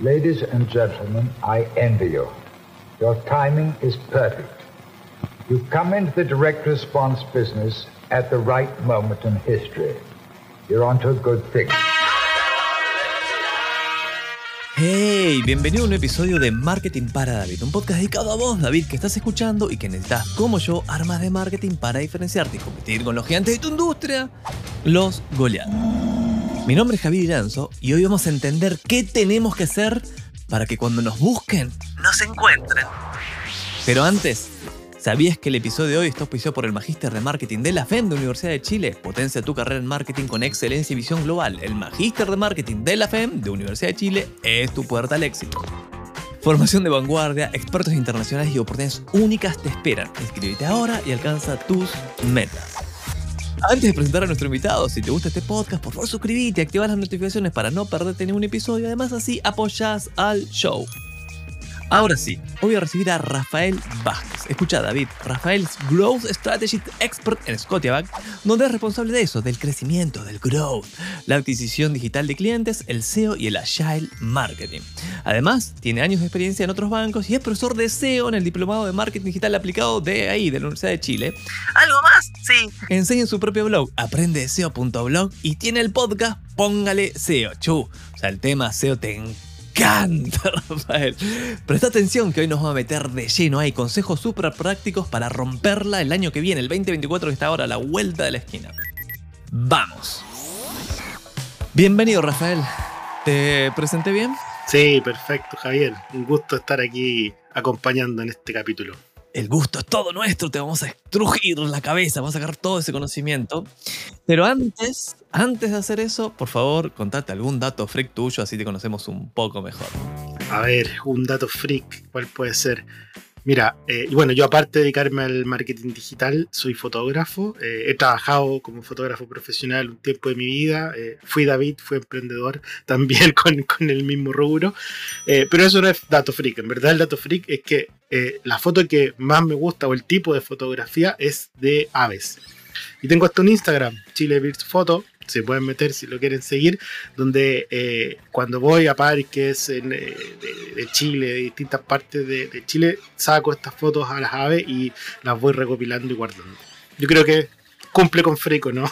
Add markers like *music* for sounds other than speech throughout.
Ladies and gentlemen, I envy you. Your timing is perfect. You come into the direct response business at the right moment in history. You're onto a good thing. Hey, bienvenido a un episodio de Marketing para David, un podcast dedicado a vos, David, que estás escuchando y que necesitas, como yo, armas de marketing para diferenciarte y competir con los gigantes de tu industria, los goleados. Mi nombre es Javier Iranzo y hoy vamos a entender qué tenemos que hacer para que cuando nos busquen, nos encuentren. Pero antes, ¿Sabías que el episodio de hoy está auspiciado por el Magíster de Marketing de la FEM de Universidad de Chile? Potencia tu carrera en marketing con excelencia y visión global. El Magíster de Marketing de la FEM de Universidad de Chile es tu puerta al éxito. Formación de vanguardia, expertos internacionales y oportunidades únicas te esperan. Inscríbete ahora y alcanza tus metas. Antes de presentar a nuestro invitado, si te gusta este podcast, por favor suscríbete y activa las notificaciones para no perderte ningún episodio. Además, así apoyas al show. Ahora sí, hoy voy a recibir a Rafael Vázquez. Escucha, David, Rafael es Growth Strategy Expert en Scotiabank, donde es responsable de eso, del crecimiento, del growth, la adquisición digital de clientes, el SEO y el Agile Marketing. Además, tiene años de experiencia en otros bancos y es profesor de SEO en el Diplomado de Marketing Digital aplicado de ahí, de la Universidad de Chile. ¿Algo más? Sí. Enseña en su propio blog, aprendeseo.blog y tiene el podcast Póngale SEO. Chu, o sea, el tema SEO te encanta, *laughs* Rafael. Presta atención que hoy nos vamos a meter de lleno. Hay consejos súper prácticos para romperla el año que viene, el 2024 que está ahora a la vuelta de la esquina. Vamos. Bienvenido, Rafael. ¿Te presenté bien? Sí, perfecto, Javier. Un gusto estar aquí acompañando en este capítulo el gusto es todo nuestro, te vamos a estrujir la cabeza, vamos a sacar todo ese conocimiento. Pero antes, antes de hacer eso, por favor, contate algún dato freak tuyo, así te conocemos un poco mejor. A ver, un dato freak, ¿cuál puede ser? Mira, eh, bueno, yo aparte de dedicarme al marketing digital, soy fotógrafo. Eh, he trabajado como fotógrafo profesional un tiempo de mi vida. Eh, fui David, fui emprendedor *laughs* también con, con el mismo rubro. pero eso no es dato freak. En verdad, el dato freak es que la foto que más me gusta o el tipo de fotografía es de aves. Y tengo hasta un Instagram, Chile Photo, se pueden meter si lo quieren seguir, donde eh, cuando voy a parques en, eh, de, Chile, de distintas partes de, Chile, saco estas fotos a las aves y las voy recopilando y guardando. Yo creo que cumple con Freco, ¿no? *laughs*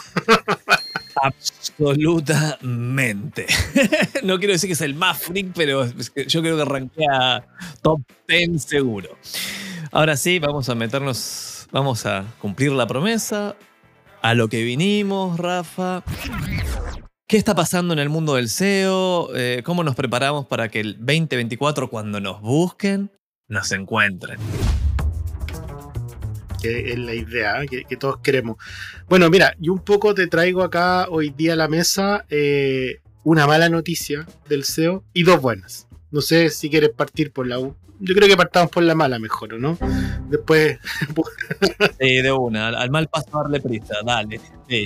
Absolutamente. *laughs* no quiero decir que es el más freak, pero yo creo que arranquea top 10 seguro. Ahora sí, vamos a meternos, vamos a cumplir la promesa a lo que vinimos, Rafa. ¿Qué está pasando en el mundo del SEO? Eh, ¿Cómo nos preparamos para que el 2024, cuando nos busquen, nos encuentren? Es la idea ¿eh? que, todos queremos. Bueno, mira, yo un poco te traigo acá hoy día a la mesa eh, una mala noticia del SEO y dos buenas. No sé si quieres partir por la, yo creo que partamos por la mala mejor, ¿no? Después. *laughs* sí, de una, al mal paso darle prisa, dale.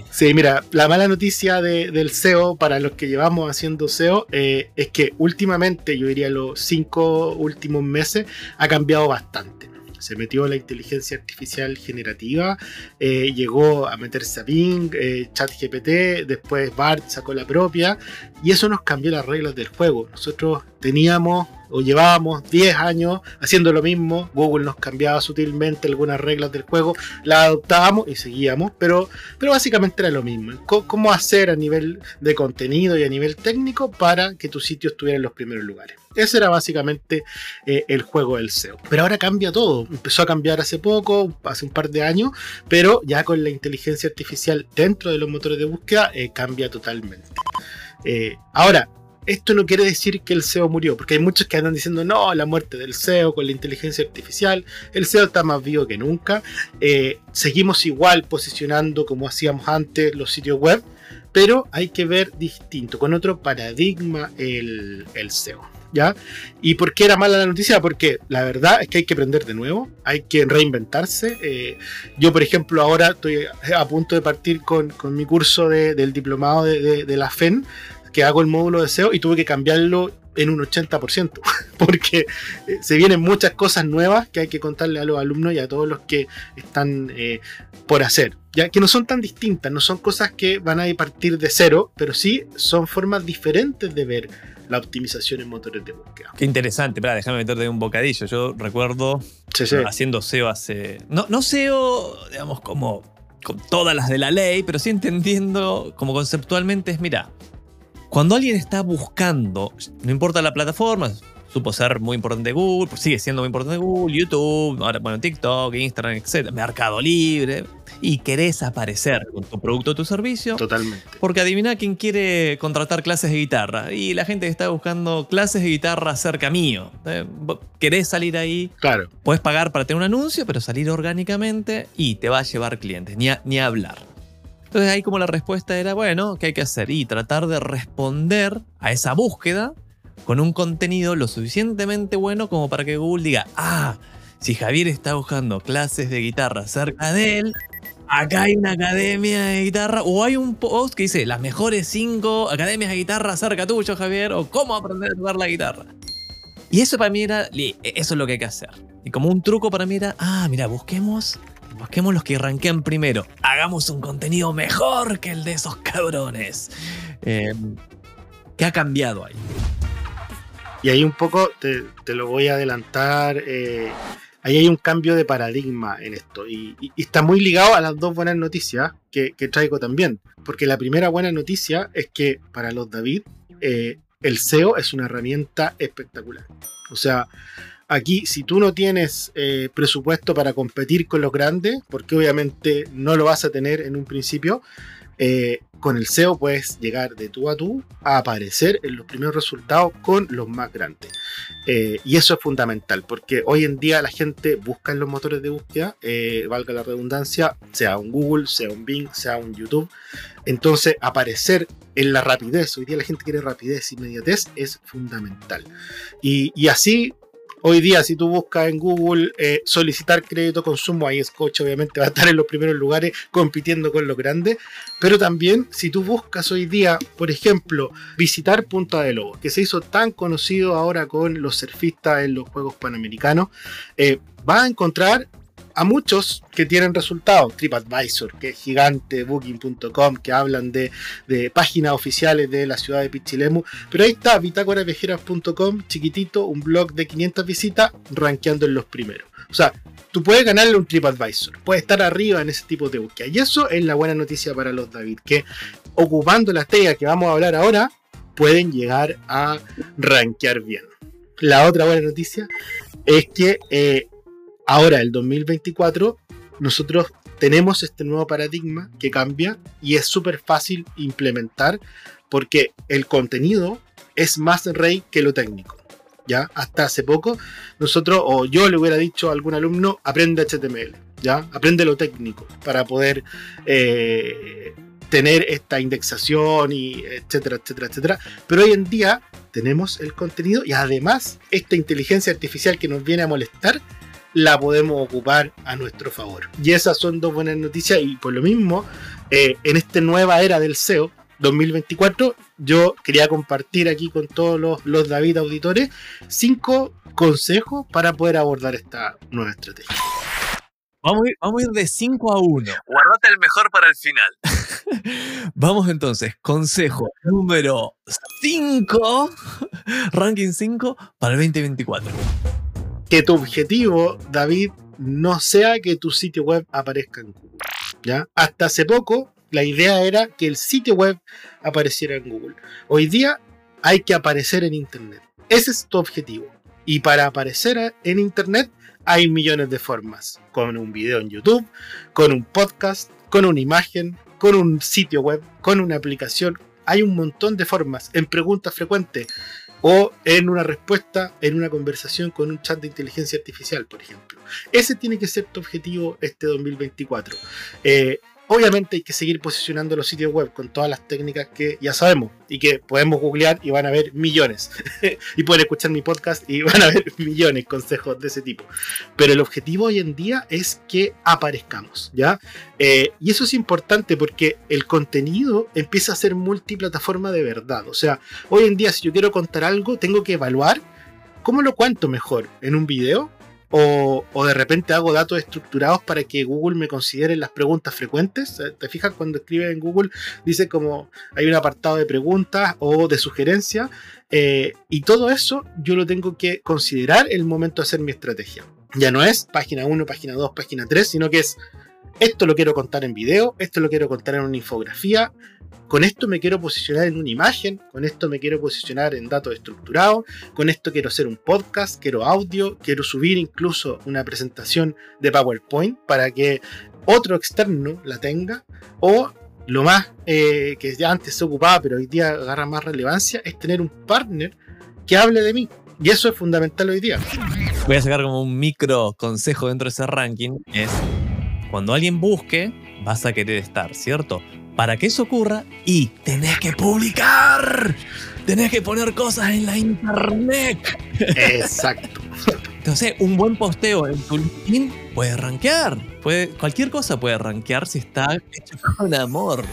Sí, mira, la mala noticia del SEO para los que llevamos haciendo SEO eh, es que últimamente, yo diría los cinco últimos meses, ha cambiado bastante se metió la inteligencia artificial generativa, eh, llegó a meterse a Bing, eh, ChatGPT, después BART sacó la propia, y eso nos cambió las reglas del juego. Nosotros teníamos o llevábamos 10 años haciendo lo mismo, Google nos cambiaba sutilmente algunas reglas del juego, las adoptábamos y seguíamos, pero, pero básicamente era lo mismo. ¿Cómo hacer a nivel de contenido y a nivel técnico para que tu sitio estuviera en los primeros lugares? Ese era básicamente eh, el juego del SEO. Pero ahora cambia todo. Empezó a cambiar hace poco, hace un par de años, pero ya con la inteligencia artificial dentro de los motores de búsqueda eh, cambia totalmente. Eh, ahora, esto no quiere decir que el SEO murió, porque hay muchos que andan diciendo, no, la muerte del SEO con la inteligencia artificial, el SEO está más vivo que nunca, eh, seguimos igual posicionando como hacíamos antes los sitios web, pero hay que ver distinto, con otro paradigma el, SEO. ¿Ya? ¿Y por qué era mala la noticia? Porque la verdad es que hay que aprender de nuevo, hay que reinventarse. Eh, yo, por ejemplo, ahora estoy a punto de partir con, mi curso del diplomado de, de la FEN, que hago el módulo de SEO y tuve que cambiarlo en un 80%, *laughs* porque eh, se vienen muchas cosas nuevas que hay que contarle a los alumnos y a todos los que están eh, por hacer, ya que no son tan distintas, no son cosas que van a partir de cero, pero sí son formas diferentes de ver la optimización en motores de búsqueda. Qué interesante, espera, déjame meterte un bocadillo. Yo recuerdo Sí, sí. haciendo SEO hace. No, no SEO, digamos, como con todas las de la ley, pero sí entendiendo como conceptualmente es, mira, cuando alguien está buscando, no importa la plataforma, supo ser muy importante Google, pues sigue siendo muy importante Google, YouTube, ahora bueno, TikTok, Instagram, etc., Mercado Libre, y querés aparecer con tu producto o tu servicio, Totalmente. porque adivina quién quiere contratar clases de guitarra. Y la gente que está buscando clases de guitarra cerca mío. Eh, Querés salir ahí, Claro. puedes pagar para tener un anuncio, pero salir orgánicamente y te va a llevar clientes, ni a, ni a hablar. Entonces ahí como la respuesta era, bueno, ¿qué hay que hacer? Y tratar de responder a esa búsqueda con un contenido lo suficientemente bueno como para que Google diga, ah, si Javier está buscando clases de guitarra cerca de él, acá hay una academia de guitarra, o hay un post que dice, las mejores cinco academias de guitarra cerca tuyo, Javier, o cómo aprender a tocar la guitarra. Y eso para mí era, li- eso es lo que hay que hacer. Y como un truco para mí era, ah, mira, busquemos, busquemos los que ranquean primero. Hagamos un contenido mejor que el de esos cabrones. Eh, ¿Qué ha cambiado ahí? Y ahí un poco te, te lo voy a adelantar. eh, ahí hay un cambio de paradigma en esto. Y está muy ligado a las dos buenas noticias que, que traigo también. Porque la primera buena noticia es que para los David, eh, el SEO es una herramienta espectacular. O sea, aquí si tú no tienes eh, presupuesto para competir con los grandes, porque obviamente no lo vas a tener en un principio, eh, con el SEO puedes llegar de tú a tú a aparecer en los primeros resultados con los más grandes. Eh, y eso es fundamental, porque hoy en día la gente busca en los motores de búsqueda, valga la redundancia, sea un Google, sea un Bing, sea un YouTube. Entonces, aparecer en la rapidez, hoy día la gente quiere rapidez, inmediatez, es fundamental. Y así, hoy día, si tú buscas en Google eh, solicitar crédito consumo, ahí Scotch obviamente va a estar en los primeros lugares compitiendo con los grandes. Pero también, si tú buscas hoy día, por ejemplo, visitar Punta de Lobos, que se hizo tan conocido ahora con los surfistas en los Juegos Panamericanos, eh, vas a encontrar a muchos que tienen resultados. TripAdvisor, que es gigante, Booking.com, que hablan de, de páginas oficiales de la ciudad de Pichilemu. Pero ahí está, bitácoraviajeras.com, chiquitito, un blog de 500 visitas, rankeando en los primeros. O sea, tú puedes ganarle un TripAdvisor, puedes estar arriba en ese tipo de búsqueda. Y eso es la buena noticia para los David, que ocupando la estrella que vamos a hablar ahora, pueden llegar a rankear bien. La otra buena noticia es que eh, ahora, el 2024, nosotros tenemos este nuevo paradigma que cambia y es súper fácil implementar porque el contenido es más rey que lo técnico. ¿ya? Hasta hace poco, nosotros, o yo le hubiera dicho a algún alumno, aprende HTML, ¿ya? Aprende lo técnico para poder eh, tener esta indexación y etcétera, etcétera, etcétera. Pero hoy en día tenemos el contenido y además esta inteligencia artificial que nos viene a molestar la podemos ocupar a nuestro favor. Y esas son dos buenas noticias y por lo mismo, eh, en esta nueva era del SEO 2024, yo quería compartir aquí con todos los, los David auditores cinco consejos para poder abordar esta nueva estrategia. Vamos a ir, vamos a ir de 5 a 1. *laughs* Guardate el mejor para el final. vamos entonces, consejo número 5, *laughs* ranking 5 para el 2024. Que tu objetivo, David, no sea que tu sitio web aparezca en Google. ¿ya? Hasta hace poco, la idea era que el sitio web apareciera en Google. Hoy día hay que aparecer en Internet. Ese es tu objetivo. Y para aparecer en Internet hay millones de formas. Con un video en YouTube, con un podcast, con una imagen, con un sitio web, con una aplicación. Hay un montón de formas en preguntas frecuentes o en una respuesta en una conversación con un chat de inteligencia artificial, por ejemplo. Ese tiene que ser tu objetivo este 2024. Eh, obviamente hay que seguir posicionando los sitios web con todas las técnicas que ya sabemos y que podemos googlear y van a ver millones. *laughs* y pueden escuchar mi podcast y van a ver *laughs* millones de consejos de ese tipo. Pero el objetivo hoy en día es que aparezcamos, ¿ya? Eh, y eso es importante porque el contenido empieza a ser multiplataforma de verdad. O sea, hoy en día si yo quiero contar algo, tengo que evaluar cómo lo cuento mejor, en un video, O, de repente hago datos estructurados para que Google me considere las preguntas frecuentes. ¿Te fijas cuando escribe en Google? Dice como hay un apartado de preguntas o de sugerencias. Eh, y todo eso yo lo tengo que considerar el momento de hacer mi estrategia. Ya no es página 1, página 2, página 3, sino que es esto lo quiero contar en video, esto lo quiero contar en una infografía, con esto me quiero posicionar en una imagen, con esto me quiero posicionar en datos estructurados, con esto quiero hacer un podcast, quiero audio, quiero subir incluso una presentación de PowerPoint para que otro externo la tenga, o lo más eh, que ya antes se ocupaba, pero hoy día agarra más relevancia, es tener un partner que hable de mí. Y eso es fundamental hoy día. Voy a sacar como un micro consejo dentro de ese ranking. Es cuando alguien busque, vas a querer estar, ¿cierto? Para que eso ocurra y tenés que publicar. Tenés que poner cosas en la internet. Exacto. *laughs* Entonces, un buen posteo en tu LinkedIn puede rankear. Puede, cualquier cosa puede rankear si está hecho con amor.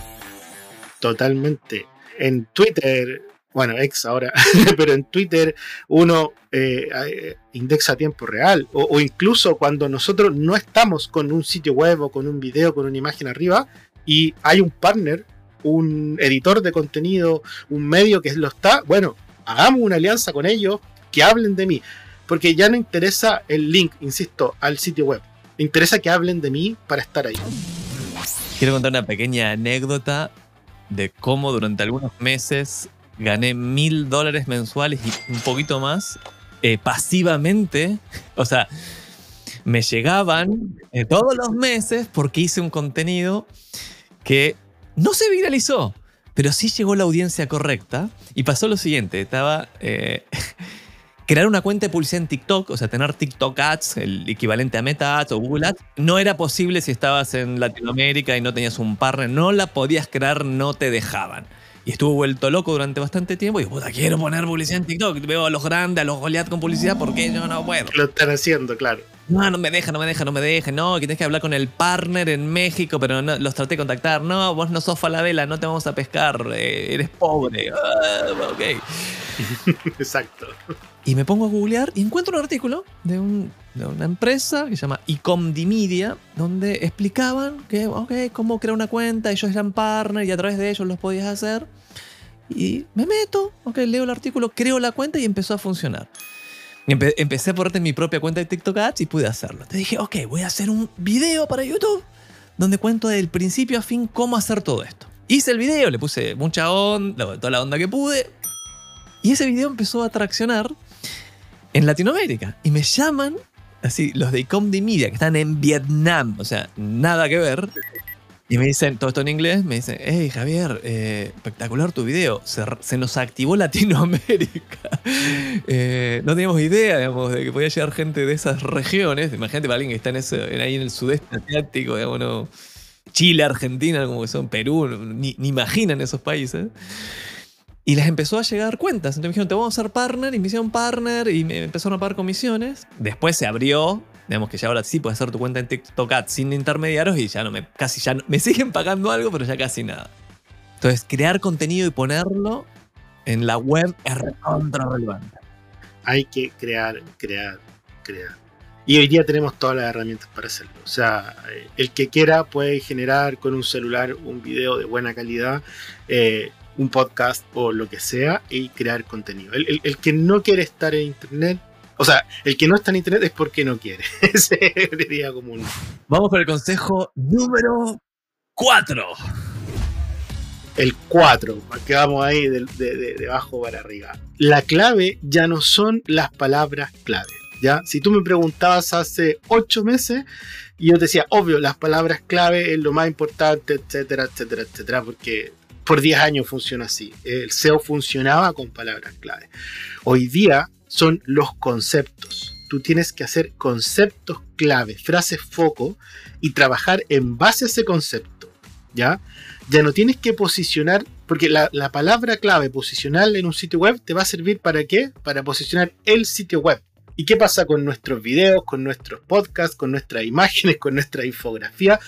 Totalmente. En Twitter, bueno, ex ahora, *laughs* pero en Twitter uno eh, indexa a tiempo real. o, incluso cuando nosotros no estamos con un sitio web o con un video, con una imagen arriba, y hay un partner, un editor de contenido, un medio que lo está, bueno, hagamos una alianza con ellos, que hablen de mí, porque ya no interesa el link, insisto, al sitio web, interesa que hablen de mí para estar ahí. Quiero contar una pequeña anécdota de cómo durante algunos meses gané mil dólares mensuales y un poquito más eh, pasivamente. O sea, me llegaban eh, todos los meses porque hice un contenido que no se viralizó, pero sí llegó la audiencia correcta y pasó lo siguiente, estaba... Eh, *laughs* crear una cuenta de publicidad en TikTok, o sea, tener TikTok Ads, el equivalente a Meta Ads o Google Ads, no era posible si estabas en Latinoamérica y no tenías un partner, no la podías crear, no te dejaban. Y estuvo vuelto loco durante bastante tiempo y digo, puta, quiero poner publicidad en TikTok. Veo a los grandes, a los Goliath con publicidad, ¿por qué yo no puedo? Lo están haciendo, claro no, no me deja, no me deja, no me deja, no, que tienes que hablar con el partner en México, pero no, los traté de contactar, no, vos no sos Falabella, no te vamos a pescar, eh, eres pobre. Ah, ok. *laughs* Exacto. Y me pongo a googlear y encuentro un artículo de, una empresa que se llama Ecomdimedia, donde explicaban que, ok, cómo crear una cuenta, ellos eran partner y a través de ellos los podías hacer. Y me meto, ok, leo el artículo, creo la cuenta y empezó a funcionar empecé a ponerte mi propia cuenta de TikTok Ads y pude hacerlo. Te dije, ok, voy a hacer un video para YouTube donde cuento del principio a fin cómo hacer todo esto. Hice el video, le puse mucha onda, toda la onda que pude. Y ese video empezó a traccionar en Latinoamérica. Y me llaman, así, los de Ecomdi Media, que están en Vietnam. O sea, nada que ver. Y me dicen, todo esto en inglés, me dicen, hey Javier, eh, espectacular tu video, se, nos activó Latinoamérica. *laughs* Eh, no teníamos idea, digamos, de que podía llegar gente de esas regiones. Imagínate para alguien que está en ahí en el sudeste asiático, digamos, Chile, Argentina, como que son Perú, ni, ni imaginan esos países. Y les empezó a llegar cuentas. Entonces me dijeron, te vamos a hacer partner, y me hicieron partner, y me empezaron a pagar comisiones. Después se abrió Digamos que ya ahora sí puedes hacer tu cuenta en TikTok Ads sin intermediarios y ya no me, casi ya me *laughs* siguen pagando algo, pero ya casi nada. Entonces, crear contenido y ponerlo en la web es recontra relevante. Hay que crear, crear, crear. Y hoy día tenemos todas las herramientas para hacerlo. O sea, eh, el que quiera puede generar con un celular un video de buena calidad, eh, un podcast o lo que sea, y crear contenido. el, que no quiere estar en internet o sea, el que no está en internet es porque no quiere. *laughs* Ese sería común. Vamos con el consejo número 4. El 4, que vamos ahí de, de, abajo para arriba. La clave ya no son las palabras clave. ¿ya? Si tú me preguntabas hace 8 meses, y yo te decía, obvio, las palabras clave es lo más importante, etcétera, etcétera, etcétera, porque por 10 años funciona así. El SEO funcionaba con palabras clave. Hoy día son los conceptos. Tú tienes que hacer conceptos clave, frases foco y trabajar en base a ese concepto. ¿Ya? Ya no tienes que posicionar, porque la, palabra clave posicionar en un sitio web te va a servir para qué? Para posicionar el sitio web. ¿Y qué pasa con nuestros videos, con nuestros podcasts, con nuestras imágenes, con nuestra infografía?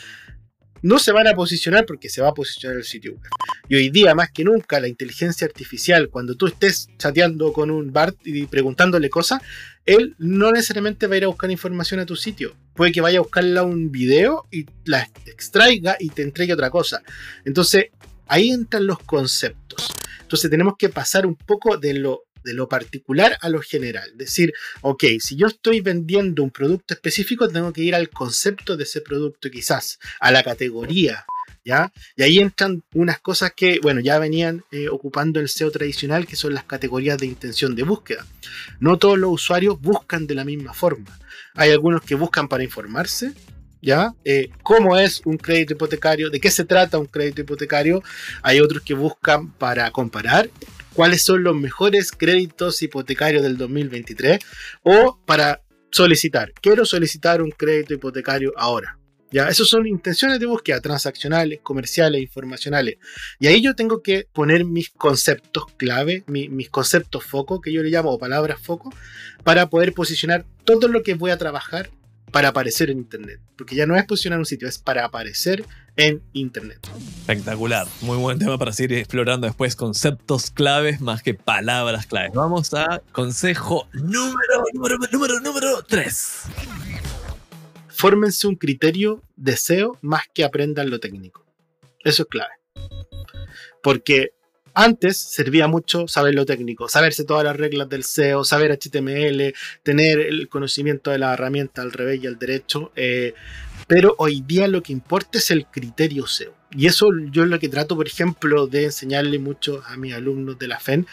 No se van a posicionar porque se va a posicionar el sitio web. Y hoy día, más que nunca, la inteligencia artificial, cuando tú estés chateando con un BART y preguntándole cosas, él no necesariamente va a ir a buscar información a tu sitio. Puede que vaya a buscarla un video y la extraiga y te entregue otra cosa. Entonces, ahí entran los conceptos. Entonces, tenemos que pasar un poco de lo de lo particular a lo general. Decir, ok, si yo estoy vendiendo un producto específico, tengo que ir al concepto de ese producto, quizás, a la categoría. ¿Ya? Y ahí entran unas cosas que, bueno, ya venían eh, ocupando el SEO tradicional, que son las categorías de intención de búsqueda. No todos los usuarios buscan de la misma forma. Hay algunos que buscan para informarse, ¿ya? Eh, ¿Cómo es un crédito hipotecario? ¿De qué se trata un crédito hipotecario? Hay otros que buscan para comparar cuáles son los mejores créditos hipotecarios del 2023 o para solicitar. Quiero solicitar un crédito hipotecario ahora. Ya, esas son intenciones de búsqueda transaccionales, comerciales, informacionales. Y ahí yo tengo que poner mis conceptos clave, mis conceptos foco, que yo le llamo, palabras foco, para poder posicionar todo lo que voy a trabajar para aparecer en Internet. Porque ya no es posicionar un sitio, es para aparecer en Internet. Espectacular. Muy buen tema para seguir explorando después conceptos claves más que palabras claves. Vamos a consejo número, número, número, número 3. Fórmense un criterio de SEO más que aprendan lo técnico. Eso es clave. Porque antes servía mucho saber lo técnico, saberse todas las reglas del SEO, saber HTML, tener el conocimiento de la herramienta al revés y al derecho, eh, pero hoy día lo que importa es el criterio SEO. Y eso yo lo que trato, por ejemplo, de enseñarle mucho a mis alumnos de la FEN,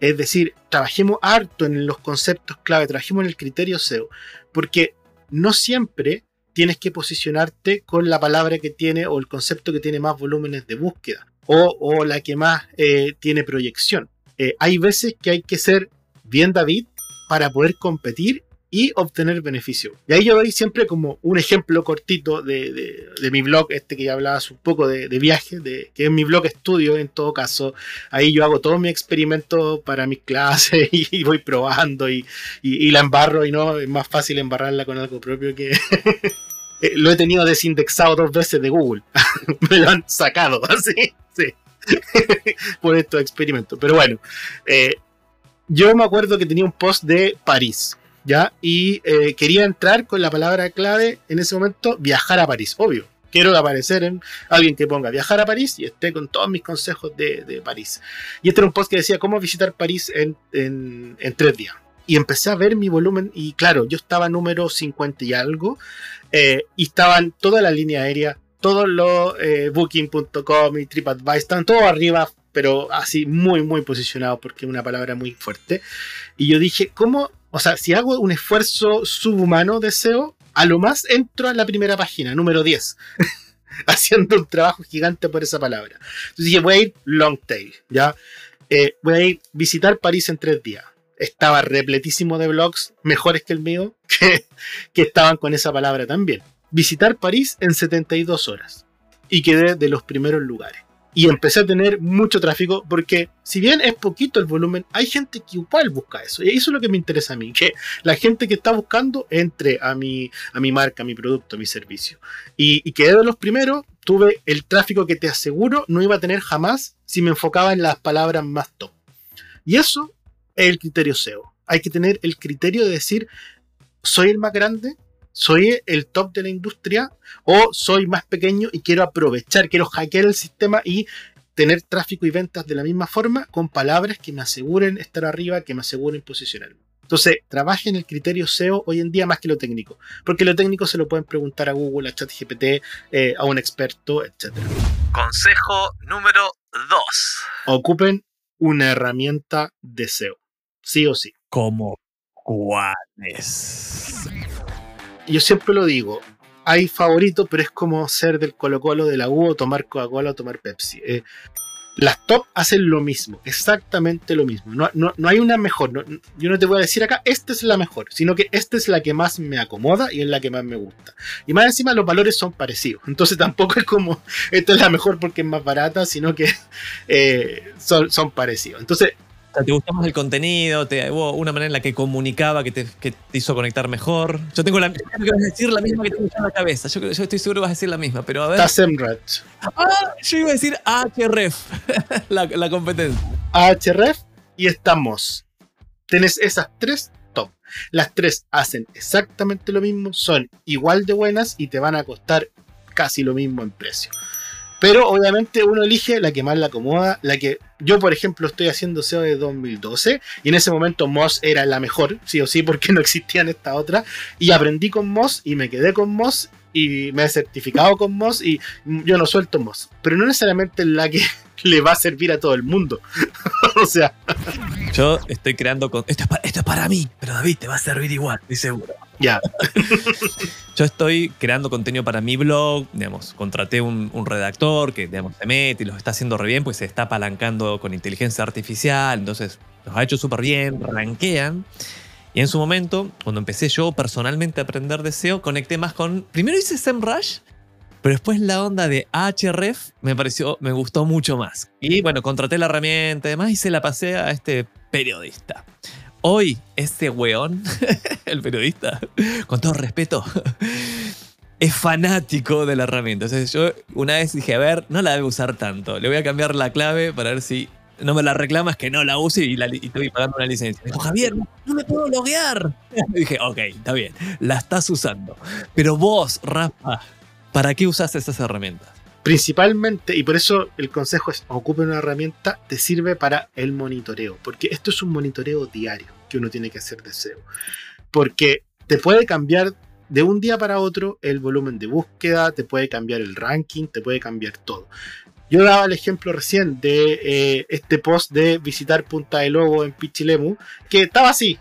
es decir, trabajemos harto en los conceptos clave, trabajemos en el criterio SEO, porque no siempre tienes que posicionarte con la palabra que tiene o el concepto que tiene más volúmenes de búsqueda o, la que más eh, tiene proyección. Eh, hay veces que hay que ser bien David para poder competir y obtener beneficio. Y ahí yo doy siempre como un ejemplo cortito de, mi blog, este que ya hablabas un poco de, viaje, de, que es mi blog estudio en todo caso. Ahí yo hago todo mi experimento para mis clases *laughs* y, voy probando y, y, la embarro y no, es más fácil embarrarla con algo propio que... *laughs* Eh, lo he tenido desindexado dos veces de Google. *laughs* Me lo han sacado *laughs* así. Sí. *laughs* por estos experimentos. Pero bueno, eh, yo me acuerdo que tenía un post de París, ¿ya? Y eh, quería entrar con la palabra clave en ese momento, viajar a París, obvio. Quiero aparecer en alguien que ponga viajar a París y esté con todos mis consejos de, París. Y este era un post que decía cómo visitar París en, tres días y empecé a ver mi volumen y claro, yo estaba número 50 y algo eh, y estaban toda la línea aérea, todos los eh, booking.com y TripAdvisor, estaban todos arriba, pero así muy, muy posicionados porque es una palabra muy fuerte. Y yo dije, ¿cómo? O sea, si hago un esfuerzo subhumano de SEO, a lo más entro a la primera página, número 10. *laughs* haciendo un trabajo gigante por esa palabra. Entonces dije, voy a ir long tail, ¿ya? Eh, voy a ir visitar París en tres días estaba repletísimo de blogs mejores que el mío *laughs* que, que estaban con esa palabra también. Visitar París en 72 horas y quedé de los primeros lugares. Y empecé a tener mucho tráfico porque si bien es poquito el volumen, hay gente que igual busca eso. Y eso es lo que me interesa a mí, que la gente que está buscando entre a mi, a mi marca, a mi producto, a mi servicio. Y, y quedé de los primeros, tuve el tráfico que te aseguro no iba a tener jamás si me enfocaba en las palabras más top. Y eso el criterio SEO. Hay que tener el criterio de decir, soy el más grande, soy el top de la industria o soy más pequeño y quiero aprovechar, quiero hackear el sistema y tener tráfico y ventas de la misma forma con palabras que me aseguren estar arriba, que me aseguren posicionarme. Entonces, trabaje en el criterio SEO hoy en día más que lo técnico, porque lo técnico se lo pueden preguntar a Google, a ChatGPT, eh, a un experto, etc. Consejo número 2. Ocupen una herramienta de SEO sí o sí. ¿Como cuáles? Yo siempre lo digo, hay favoritos, pero es como ser del Colo Colo de la U o tomar Coca-Cola o tomar Pepsi. Eh, las top hacen lo mismo, exactamente lo mismo. No, no, hay una mejor. yo no te voy a decir acá, esta es la mejor, sino que esta es la que más me acomoda y es la que más me gusta. Y más encima los valores son parecidos. Entonces tampoco es como, esta es la mejor porque es más barata, sino que *laughs* eh, son, son parecidos. Entonces sea, ¿te gustó más el contenido? ¿Te, ¿Hubo una manera en la que comunicaba que te, que te hizo conectar mejor? Yo tengo la yo creo que vas a decir la misma que tengo en la cabeza. Yo, estoy seguro que vas a decir la misma, pero a ver. SEMrush. Ah, yo iba a decir HRF, *laughs* la, la competencia. Ahref y estamos. Tenés esas tres top. Las tres hacen exactamente lo mismo, son igual de buenas y te van a costar casi lo mismo en precio. Pero obviamente uno elige la que más le acomoda, la que yo por ejemplo estoy haciendo SEO de 2012 y en ese momento Moz era la mejor, sí o sí, porque no existían esta otra y aprendí con Moz y me quedé con Moz y me he certificado con Moz y yo no suelto Moz, pero no necesariamente la que *laughs* le va a servir a todo el mundo. *laughs* o sea, Yo estoy creando. Con... Esto, es para, esto es para mí, pero David te va a servir igual, estoy seguro. ya, *laughs* Yo estoy creando contenido para mi blog, contraté un, un redactor que, se mete y los está haciendo re bien, pues se está apalancando con inteligencia artificial, entonces los ha hecho súper bien, ranquean. Y en su momento, cuando empecé yo personalmente a aprender de SEO, conecté más con. Primero hice SEMrush, pero después la onda de Ahref me pareció, me gustó mucho más. Y bueno, contraté la herramienta y demás y se la pasé a este periodista. Hoy, este weón, *laughs* el periodista, con todo respeto, *laughs* es fanático de la herramienta. Entonces yo una vez dije, a ver, no la debe usar tanto. Le voy a cambiar la clave para ver si no me la reclamas que no la use y, la, y estoy pagando una licencia. Javier, no, me puedo loguear. *laughs* Dije, ok, está bien, la estás usando. Pero vos, Rafa, ¿para qué usas esas herramientas? Principalmente, y por eso el consejo es ocupe una herramienta, te sirve para el monitoreo, porque esto es un monitoreo diario que uno tiene que hacer de SEO. Porque te puede cambiar de un día para otro el volumen de búsqueda, te puede cambiar el ranking, te puede cambiar todo. Yo daba el ejemplo recién de eh, este post de visitar Punta de Lobo en Pichilemu, que estaba así,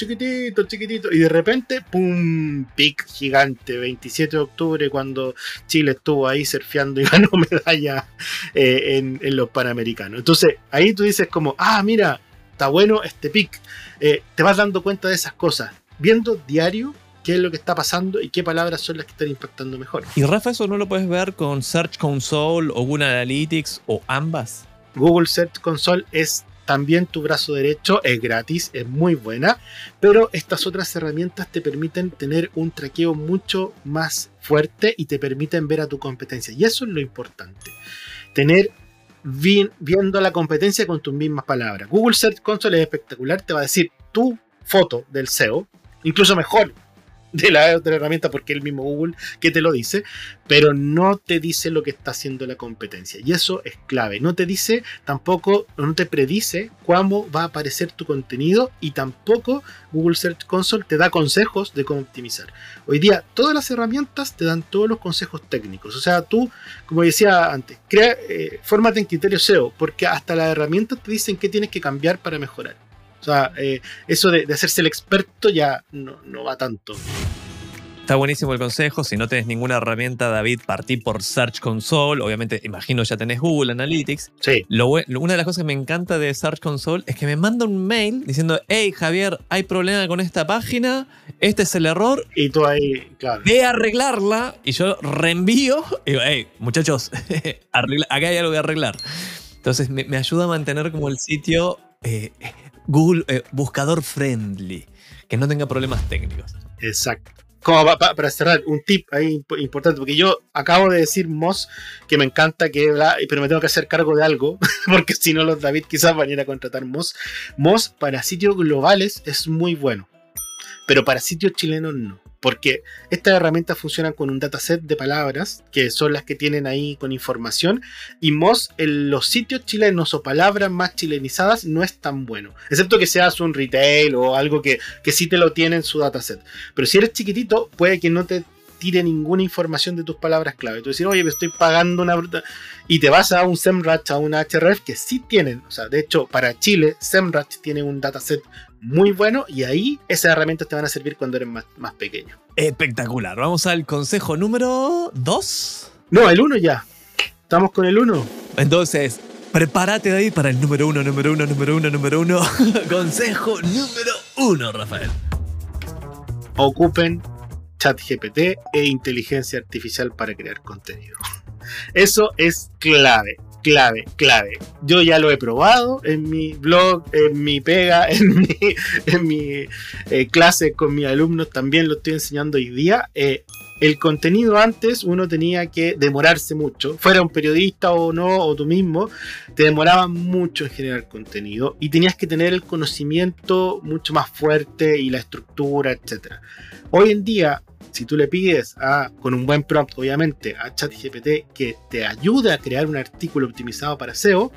chiquitito, chiquitito, y de repente, ¡pum! Pic gigante, 27 de octubre, cuando Chile estuvo ahí surfeando y *laughs* ganó medalla eh, en, en los Panamericanos. Entonces, ahí tú dices como, ah, mira, está bueno este pic. Eh, te vas dando cuenta de esas cosas, viendo diario qué es lo que está pasando y qué palabras son las que están impactando mejor. Y Rafa, ¿eso no lo puedes ver con Search Console o Google Analytics o ambas? Google Search Console es también tu brazo derecho, es gratis, es muy buena, pero estas otras herramientas te permiten tener un traqueo mucho más fuerte y te permiten ver a tu competencia. Y eso es lo importante. Tener vi- viendo la competencia con tus mismas palabras. Google Search Console es espectacular, te va a decir tu foto del SEO, incluso mejor de la otra herramienta porque el mismo Google que te lo dice, pero no te dice lo que está haciendo la competencia. Y eso es clave. No te dice tampoco, no te predice cómo va a aparecer tu contenido y tampoco Google Search Console te da consejos de cómo optimizar. Hoy día todas las herramientas te dan todos los consejos técnicos. O sea, tú, como decía antes, crea, eh, fórmate en criterio SEO, porque hasta las herramientas te dicen qué tienes que cambiar para mejorar. O sea, eh, eso de, de hacerse el experto ya no, no va tanto. Está buenísimo el consejo. Si no tenés ninguna herramienta, David, partí por Search Console. Obviamente, imagino ya tenés Google Analytics. Sí, Lo lo- una de las cosas que me encanta de Search Console es que me manda un mail diciendo, hey Javier, hay problema con esta página, este es el error, y tú ahí, claro. ve a arreglarla. Y yo reenvío y digo, hey muchachos, *laughs* arregla- acá hay algo que arreglar. Entonces me, me ayuda a mantener como el sitio eh, Google eh, buscador friendly, que no tenga problemas técnicos. Exacto. Como pa- pa- para cerrar, un tip ahí imp- importante, porque yo acabo de decir Moz, que me encanta, que pero me tengo que hacer cargo de algo, *laughs* porque si no los David quizás van a ir a contratar Moz. Moz para sitios globales es muy bueno, pero para sitios chilenos no. Porque estas herramientas funcionan con un dataset de palabras, que son las que tienen ahí con información, y Moz en los sitios chilenos o palabras más chilenizadas no es tan bueno. Excepto que seas un retail o algo que, que sí te lo tiene en su dataset. Pero si eres chiquitito, puede que no te tire ninguna información de tus palabras clave. Tú decir, oye, me estoy pagando una bruta. Y te vas a un SEMrush, a una HRF que sí tienen. O sea, de hecho, para Chile, SEMrush tiene un dataset muy bueno y ahí esas herramientas te van a servir cuando eres más, más pequeño. Espectacular. Vamos al consejo número 2. No, el 1 ya. Estamos con el 1. Entonces, prepárate David para el número uno, número uno, número uno, número uno. *laughs* consejo número uno, Rafael. Ocupen ChatGPT e inteligencia artificial para crear contenido. *laughs* Eso es clave. Clave, clave. Yo ya lo he probado en mi blog, en mi pega, *laughs* en mi, en mi eh, clase con mis alumnos también lo estoy enseñando hoy día. Eh, el contenido antes uno tenía que demorarse mucho, fuera un periodista o no, o tú mismo, te demoraba mucho en generar contenido y tenías que tener el conocimiento mucho más fuerte y la estructura, etc. Hoy en día, si tú le pides a, con un buen prompt, obviamente, a ChatGPT que te ayude a crear un artículo optimizado para SEO,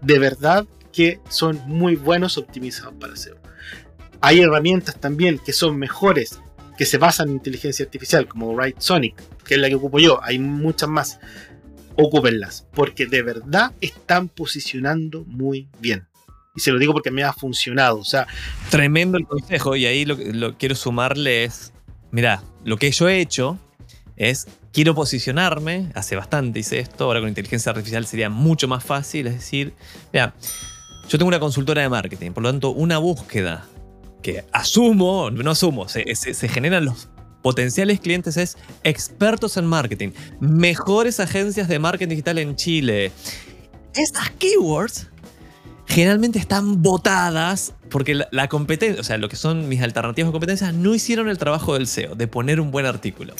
de verdad que son muy buenos optimizados para SEO. Hay herramientas también que son mejores que se basan en inteligencia artificial, como Write Sonic, que es la que ocupo yo, hay muchas más. Ocúpenlas, porque de verdad están posicionando muy bien. Y se lo digo porque me ha funcionado. O sea, tremendo el consejo. Y ahí lo que quiero sumarle es: mira, lo que yo he hecho es quiero posicionarme. Hace bastante hice esto. Ahora con inteligencia artificial sería mucho más fácil. Es decir, mira, yo tengo una consultora de marketing, por lo tanto, una búsqueda que asumo, no asumo, se, generan los potenciales clientes es expertos en marketing, mejores agencias de marketing digital en Chile. Estas keywords generalmente están votadas porque la, competencia, o sea, lo que son mis alternativas de competencia, no hicieron el trabajo del SEO, de poner un buen artículo.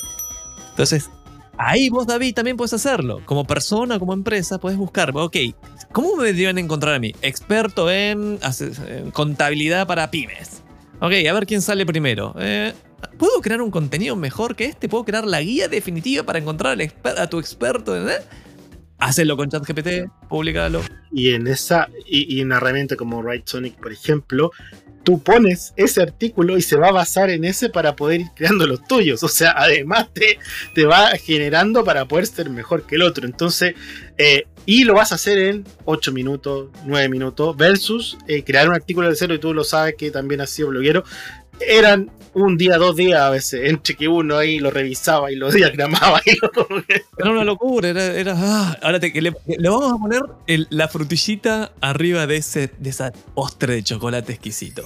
Entonces, ahí vos, David, también puedes hacerlo. Como persona, como empresa, puedes buscar, ok, ¿cómo me deberían encontrar a mí? Experto en contabilidad para pymes. Ok, a ver quién sale primero. Eh, ¿Puedo crear un contenido mejor que este? ¿Puedo crear la guía definitiva para encontrar a tu experto? Eh? Hacelo con ChatGPT, publicalo. Y en esa, y, en una herramienta como WriteSonic, por ejemplo, tú pones ese artículo y se va a basar en ese para poder ir creando los tuyos. O sea, además te, te va generando para poder ser mejor que el otro. Entonces, eh, y lo vas a hacer en 8 minutos, 9 minutos, versus eh, crear un artículo de cero, y tú lo sabes que también has sido bloguero, eran un día, dos días a veces, entre que uno ahí lo revisaba y lo *laughs* diagramaba. Y Era una locura, era... Ah, ahora te, le, vamos a poner la frutillita arriba de, ese, de esa postre de chocolate exquisito.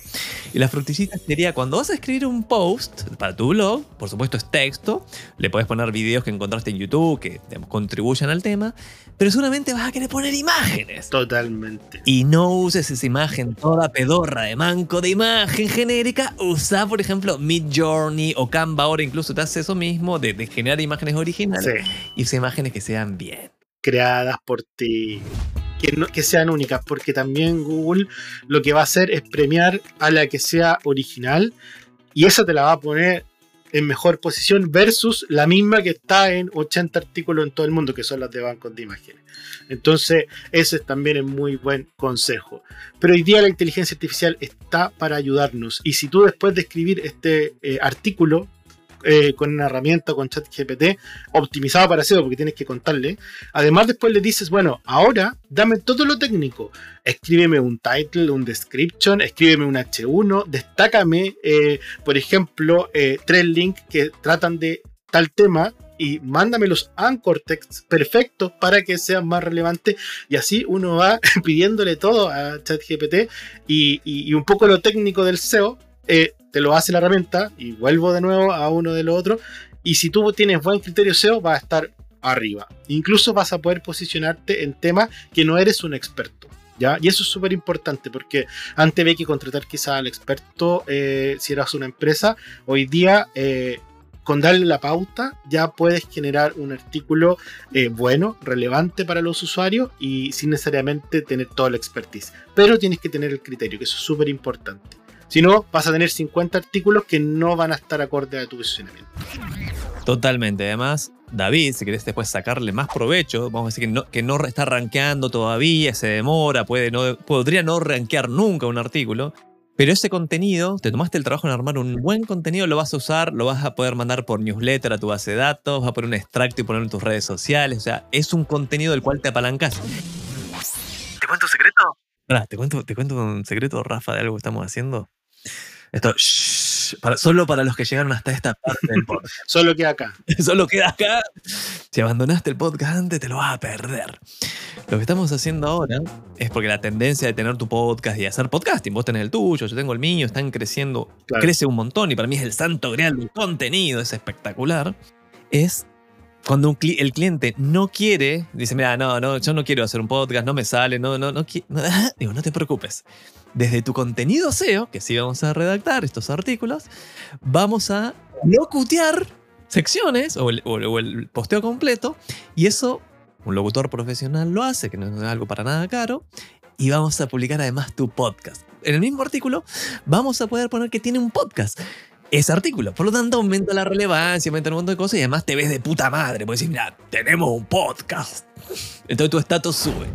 Y la frutillita sería cuando vas a escribir un post para tu blog, por supuesto es texto, le puedes poner videos que encontraste en YouTube que contribuyan al tema, pero seguramente vas a querer poner imágenes. Totalmente. Y no uses esa imagen toda pedorra de manco de imagen genérica, usa por ejemplo Mid Journey o Canva ahora incluso te hace eso mismo de, generar imágenes originales y esas imágenes que sean bien. Creadas por ti. Que, que sean únicas, porque también Google lo que va a hacer es premiar a la que sea original y esa te la va a poner en mejor posición versus la misma que está en 80 artículos en todo el mundo, que son las de bancos de imágenes. Entonces, ese también es muy buen consejo. Pero hoy día la inteligencia artificial está para ayudarnos. Y si tú después de escribir este eh, artículo eh, con una herramienta, con ChatGPT, optimizada para SEO, porque tienes que contarle. Además, después le dices, bueno, ahora dame todo lo técnico. Escríbeme un title, un description, escríbeme un H1, destácame, eh, por ejemplo, eh, tres links que tratan de tal tema y mándame los anchor texts perfectos para que sean más relevantes y así uno va *laughs* pidiéndole todo a ChatGPT y, y, un poco lo técnico del SEO eh, te lo hace la herramienta y vuelvo de nuevo a uno de los otros. Y si tú tienes buen criterio SEO, va a estar arriba. Incluso vas a poder posicionarte en temas que no eres un experto. ¿ya? Y eso es súper importante porque antes había que contratar quizá al experto eh, si eras una empresa. Hoy día, eh, con darle la pauta, ya puedes generar un artículo bueno, relevante para los usuarios y sin necesariamente tener toda la expertise. Pero tienes que tener el criterio, que eso es súper importante. Si no, vas a tener 50 artículos que no van a estar acorde a tu posicionamiento. Totalmente. Además, David, si querés después sacarle más provecho, vamos a decir que no, que no está rankeando todavía, se demora, puede no, podría no rankear nunca un artículo. Pero ese contenido, te tomaste el trabajo en armar un buen contenido, lo vas a usar, lo vas a poder mandar por newsletter a tu base de datos, vas a poner un extracto y ponerlo en tus redes sociales. O sea, es un contenido del cual te apalancas. ¿Te cuento un secreto? ¿te, cuento, ¿Te cuento un secreto, Rafa, de algo que estamos haciendo? Esto, solo para los que llegaron hasta esta parte del podcast. *laughs* solo queda acá. *laughs* solo queda acá. Si abandonaste el podcast antes, te lo vas a perder. Lo que estamos haciendo ahora es porque la tendencia de tener tu podcast y hacer podcasting, vos tenés el tuyo, yo tengo el mío, están creciendo, crece un montón y para mí es el santo grial del contenido, es espectacular, es cuando el cliente no quiere, dice, mira, no, no, yo no quiero hacer un podcast, no me sale, no, no, no, no", *laughs* digo, no te preocupes. Desde tu contenido SEO, que sí vamos a redactar estos artículos, vamos a locutear secciones o el, o el posteo completo y eso un locutor profesional lo hace, que no es algo para nada caro, y vamos a publicar además tu podcast. En el mismo artículo vamos a poder poner que tiene un podcast ese artículo. Por lo tanto, aumenta la relevancia, aumenta un montón de cosas y además te ves de puta madre. Puedes decir, mira, tenemos un podcast. Entonces tu estatus sube.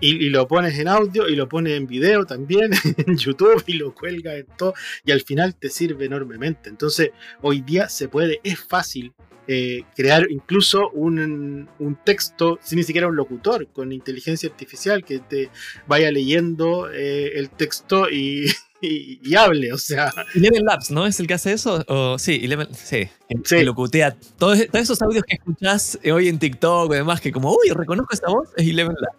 Y, y lo pones en audio y lo pones en video también *laughs* en YouTube y lo cuelgas en todo y al final te sirve enormemente. Entonces hoy día se puede, es fácil eh, crear incluso un, un texto sin ni siquiera un locutor con inteligencia artificial que te vaya leyendo eh, el texto y, y- y hable. O sea, Eleven Labs, ¿no? ¿Es el que hace eso? O, sí, Eleven, sí. Sí. que locutea. Todos, todos esos audios que escuchás eh, hoy en TikTok y demás, que como, uy, reconozco esa voz, es Eleven Labs.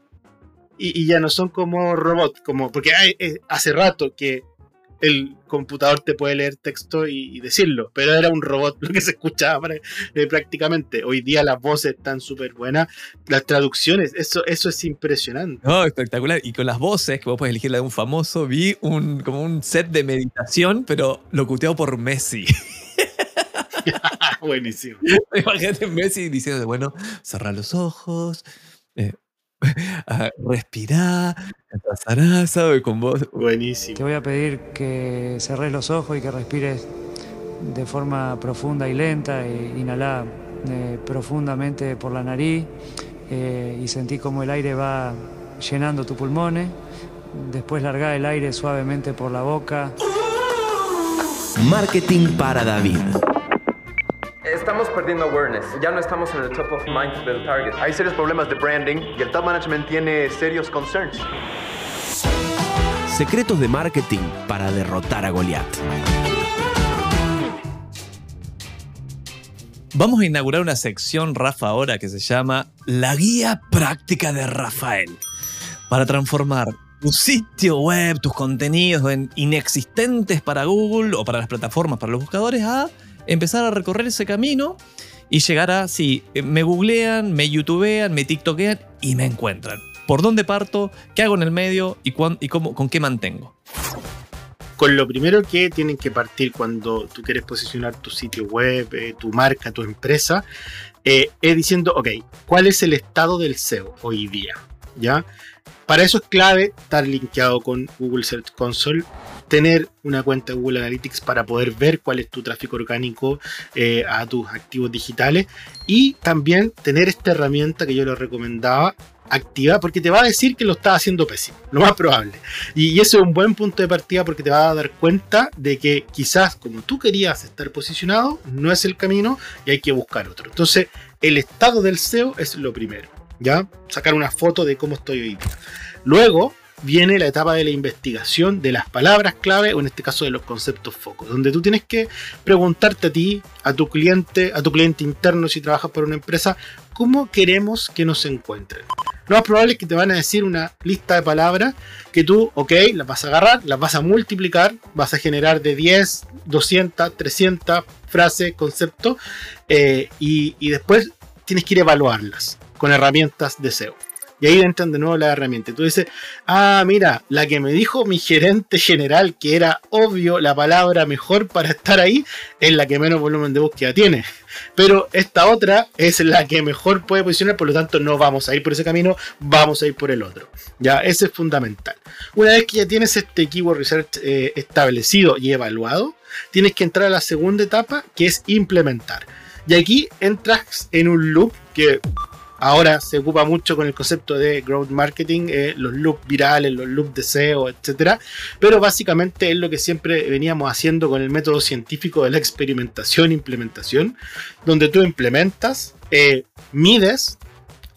y, y ya no son como robots, como, porque hay- eh, hace rato que el computador te puede leer texto y, y decirlo, pero era un robot *laughs* lo que se escuchaba para- eh, prácticamente. Hoy día las voces están súper buenas, las traducciones, eso, eso es impresionante. No, espectacular. Y con las voces, que vos puedes elegir la de un famoso, vi un, como un set de meditación, pero locuteado por Messi. *laughs* *laughs* Buenísimo. Imagínate Messi diciendo, bueno, cerrar los ojos, eh, respirá, pasará, ¿sabes? Con voz. Te Buenísimo. voy a pedir que cerres los ojos y que respires de forma profunda y lenta. E inhalá eh, profundamente por la nariz eh, y sentí como el aire va llenando tus pulmones. Después largá el aire suavemente por la boca. Marketing para David. Estamos perdiendo awareness. Ya no estamos en el top of mind del target. Hay serios problemas de branding y el top management tiene serios concerns. Secretos de marketing para derrotar a Goliat. Vamos a inaugurar una sección, Rafa, ahora que se llama La Guía Práctica de Rafael. Para transformar tu sitio web, tus contenidos en inexistentes para Google o para las plataformas, para los buscadores, a empezar a recorrer ese camino y llegar a, sí, eh, me googlean, me youtubean, me tiktokean y me encuentran. ¿Por dónde parto? ¿Qué hago en el medio? ¿Y, cuán- y cómo, con qué mantengo? Con lo primero que tienen que partir cuando tú quieres posicionar tu sitio web, eh, tu marca, tu empresa, eh, es diciendo, ok, ¿cuál es el estado del SEO hoy día? ¿Ya? Para eso es clave estar linkeado con Google Search Console, tener una cuenta de Google Analytics para poder ver cuál es tu tráfico orgánico eh, a tus activos digitales y también tener esta herramienta que yo les recomendaba activa porque te va a decir que lo estás haciendo pésimo, lo más probable. Y, y ese es un buen punto de partida porque te va a dar cuenta de que quizás como tú querías estar posicionado, no es el camino y hay que buscar otro. Entonces, el estado del SEO es lo primero. ¿Ya? Sacar una foto de cómo estoy hoy día. Luego viene la etapa de la investigación de las palabras clave o en este caso de los conceptos focos, donde tú tienes que preguntarte a ti, a tu cliente, a tu cliente interno si trabajas por una empresa, cómo queremos que nos encuentren. Lo más probable es que te van a decir una lista de palabras que tú, ok, las vas a agarrar, las vas a multiplicar, vas a generar de 10, 200, 300 frases, conceptos, eh, y, y después tienes que ir a evaluarlas con herramientas de SEO. Y ahí entran de nuevo las herramientas. Tú dices, ah, mira, la que me dijo mi gerente general que era obvio la palabra mejor para estar ahí, es la que menos volumen de búsqueda tiene. Pero esta otra es la que mejor puede posicionar, por lo tanto no vamos a ir por ese camino, vamos a ir por el otro. Ya, ese es fundamental. Una vez que ya tienes este keyword research eh, establecido y evaluado, tienes que entrar a la segunda etapa, que es implementar. Y aquí entras en un loop que ahora se ocupa mucho con el concepto de growth marketing, eh, los loops virales, los loops de SEO, etc. Pero básicamente es lo que siempre veníamos haciendo con el método científico de la experimentación e implementación, donde tú implementas, eh, mides,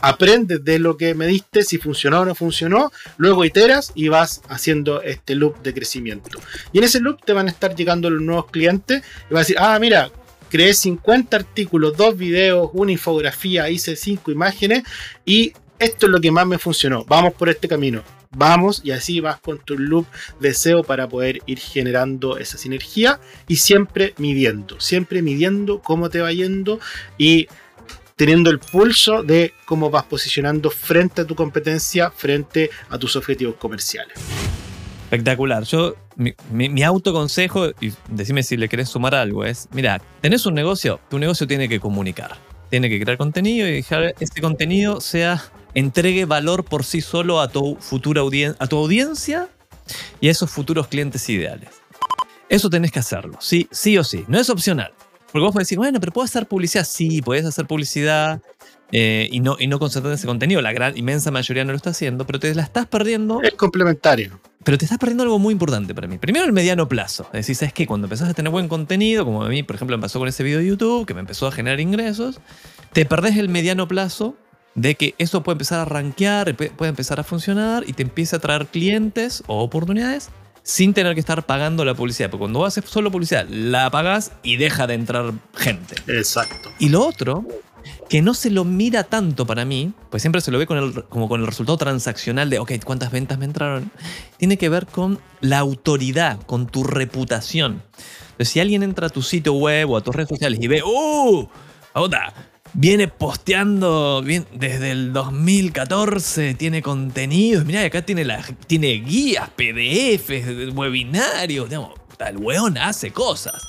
aprendes de lo que mediste, si funcionó o no funcionó, luego iteras y vas haciendo este loop de crecimiento. Y en ese loop te van a estar llegando los nuevos clientes y van a decir, ah, mira, creé 50 artículos, dos videos, una infografía, hice 5 imágenes y esto es lo que más me funcionó. Vamos por este camino. Vamos y así vas con tu loop de SEO para poder ir generando esa sinergia y siempre midiendo, siempre midiendo cómo te va yendo y teniendo el pulso de cómo vas posicionando frente a tu competencia, frente a tus objetivos comerciales. Espectacular. Yo, mi, mi, mi autoconsejo, y decime si le querés sumar algo, es, mira, tenés un negocio, tu negocio tiene que comunicar. Tiene que crear contenido y dejar este contenido sea, entregue valor por sí solo a tu futura audiencia, a tu audiencia y a esos futuros clientes ideales. Eso tenés que hacerlo, sí, sí o sí. No es opcional. Porque vos podés decir, bueno, pero puedo hacer publicidad. Sí, podés hacer publicidad eh, y, no, y no concentrar en ese contenido. La gran, inmensa mayoría no lo está haciendo, pero te la estás perdiendo. Es complementario. Pero te estás perdiendo algo muy importante para mí. Primero, el mediano plazo. Es decir, ¿sabes qué? Cuando empezás a tener buen contenido, como a mí, por ejemplo, me pasó con ese video de YouTube, que me empezó a generar ingresos, te perdés el mediano plazo de que eso puede empezar a rankear, puede empezar a funcionar y te empieza a traer clientes o oportunidades sin tener que estar pagando la publicidad. Porque cuando haces solo publicidad, la pagas y deja de entrar gente. Exacto. Y lo otro, que no se lo mira tanto para mí, pues siempre se lo ve con el, como con el resultado transaccional de, ok, ¿cuántas ventas me entraron? Tiene que ver con la autoridad, con tu reputación. Entonces, si alguien entra a tu sitio web o a tus redes sociales y ve, ¡uh! Oda, viene posteando desde el 2014, tiene contenidos, mirá, acá tiene, la, tiene guías, PDFs, webinarios, digamos, el weón hace cosas.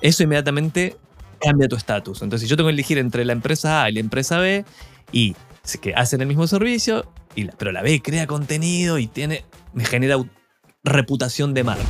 Eso inmediatamente cambia tu estatus. Entonces, si yo tengo que elegir entre la empresa A y la empresa B, y que hacen el mismo servicio, pero la B crea contenido y tiene, me genera reputación de marca.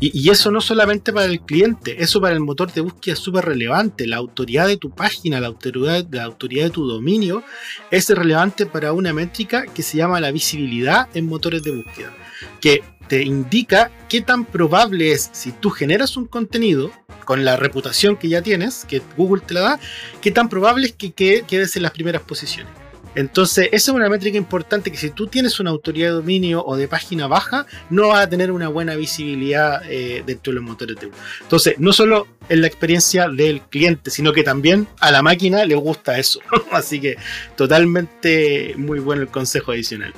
Y, y, eso no solamente para el cliente, eso para el motor de búsqueda es súper relevante. La autoridad de tu página, la autoridad, la autoridad de tu dominio es relevante para una métrica que se llama la visibilidad en motores de búsqueda, que te indica qué tan probable es si tú generas un contenido con la reputación que ya tienes, que Google te la da, qué tan probable es que quedes en las primeras posiciones. Entonces, esa es una métrica importante que si tú tienes una autoridad de dominio o de página baja, no vas a tener una buena visibilidad eh, dentro de los motores de Google. Entonces, no solo en la experiencia del cliente, sino que también a la máquina le gusta eso. *laughs* Así que totalmente muy bueno el consejo adicional.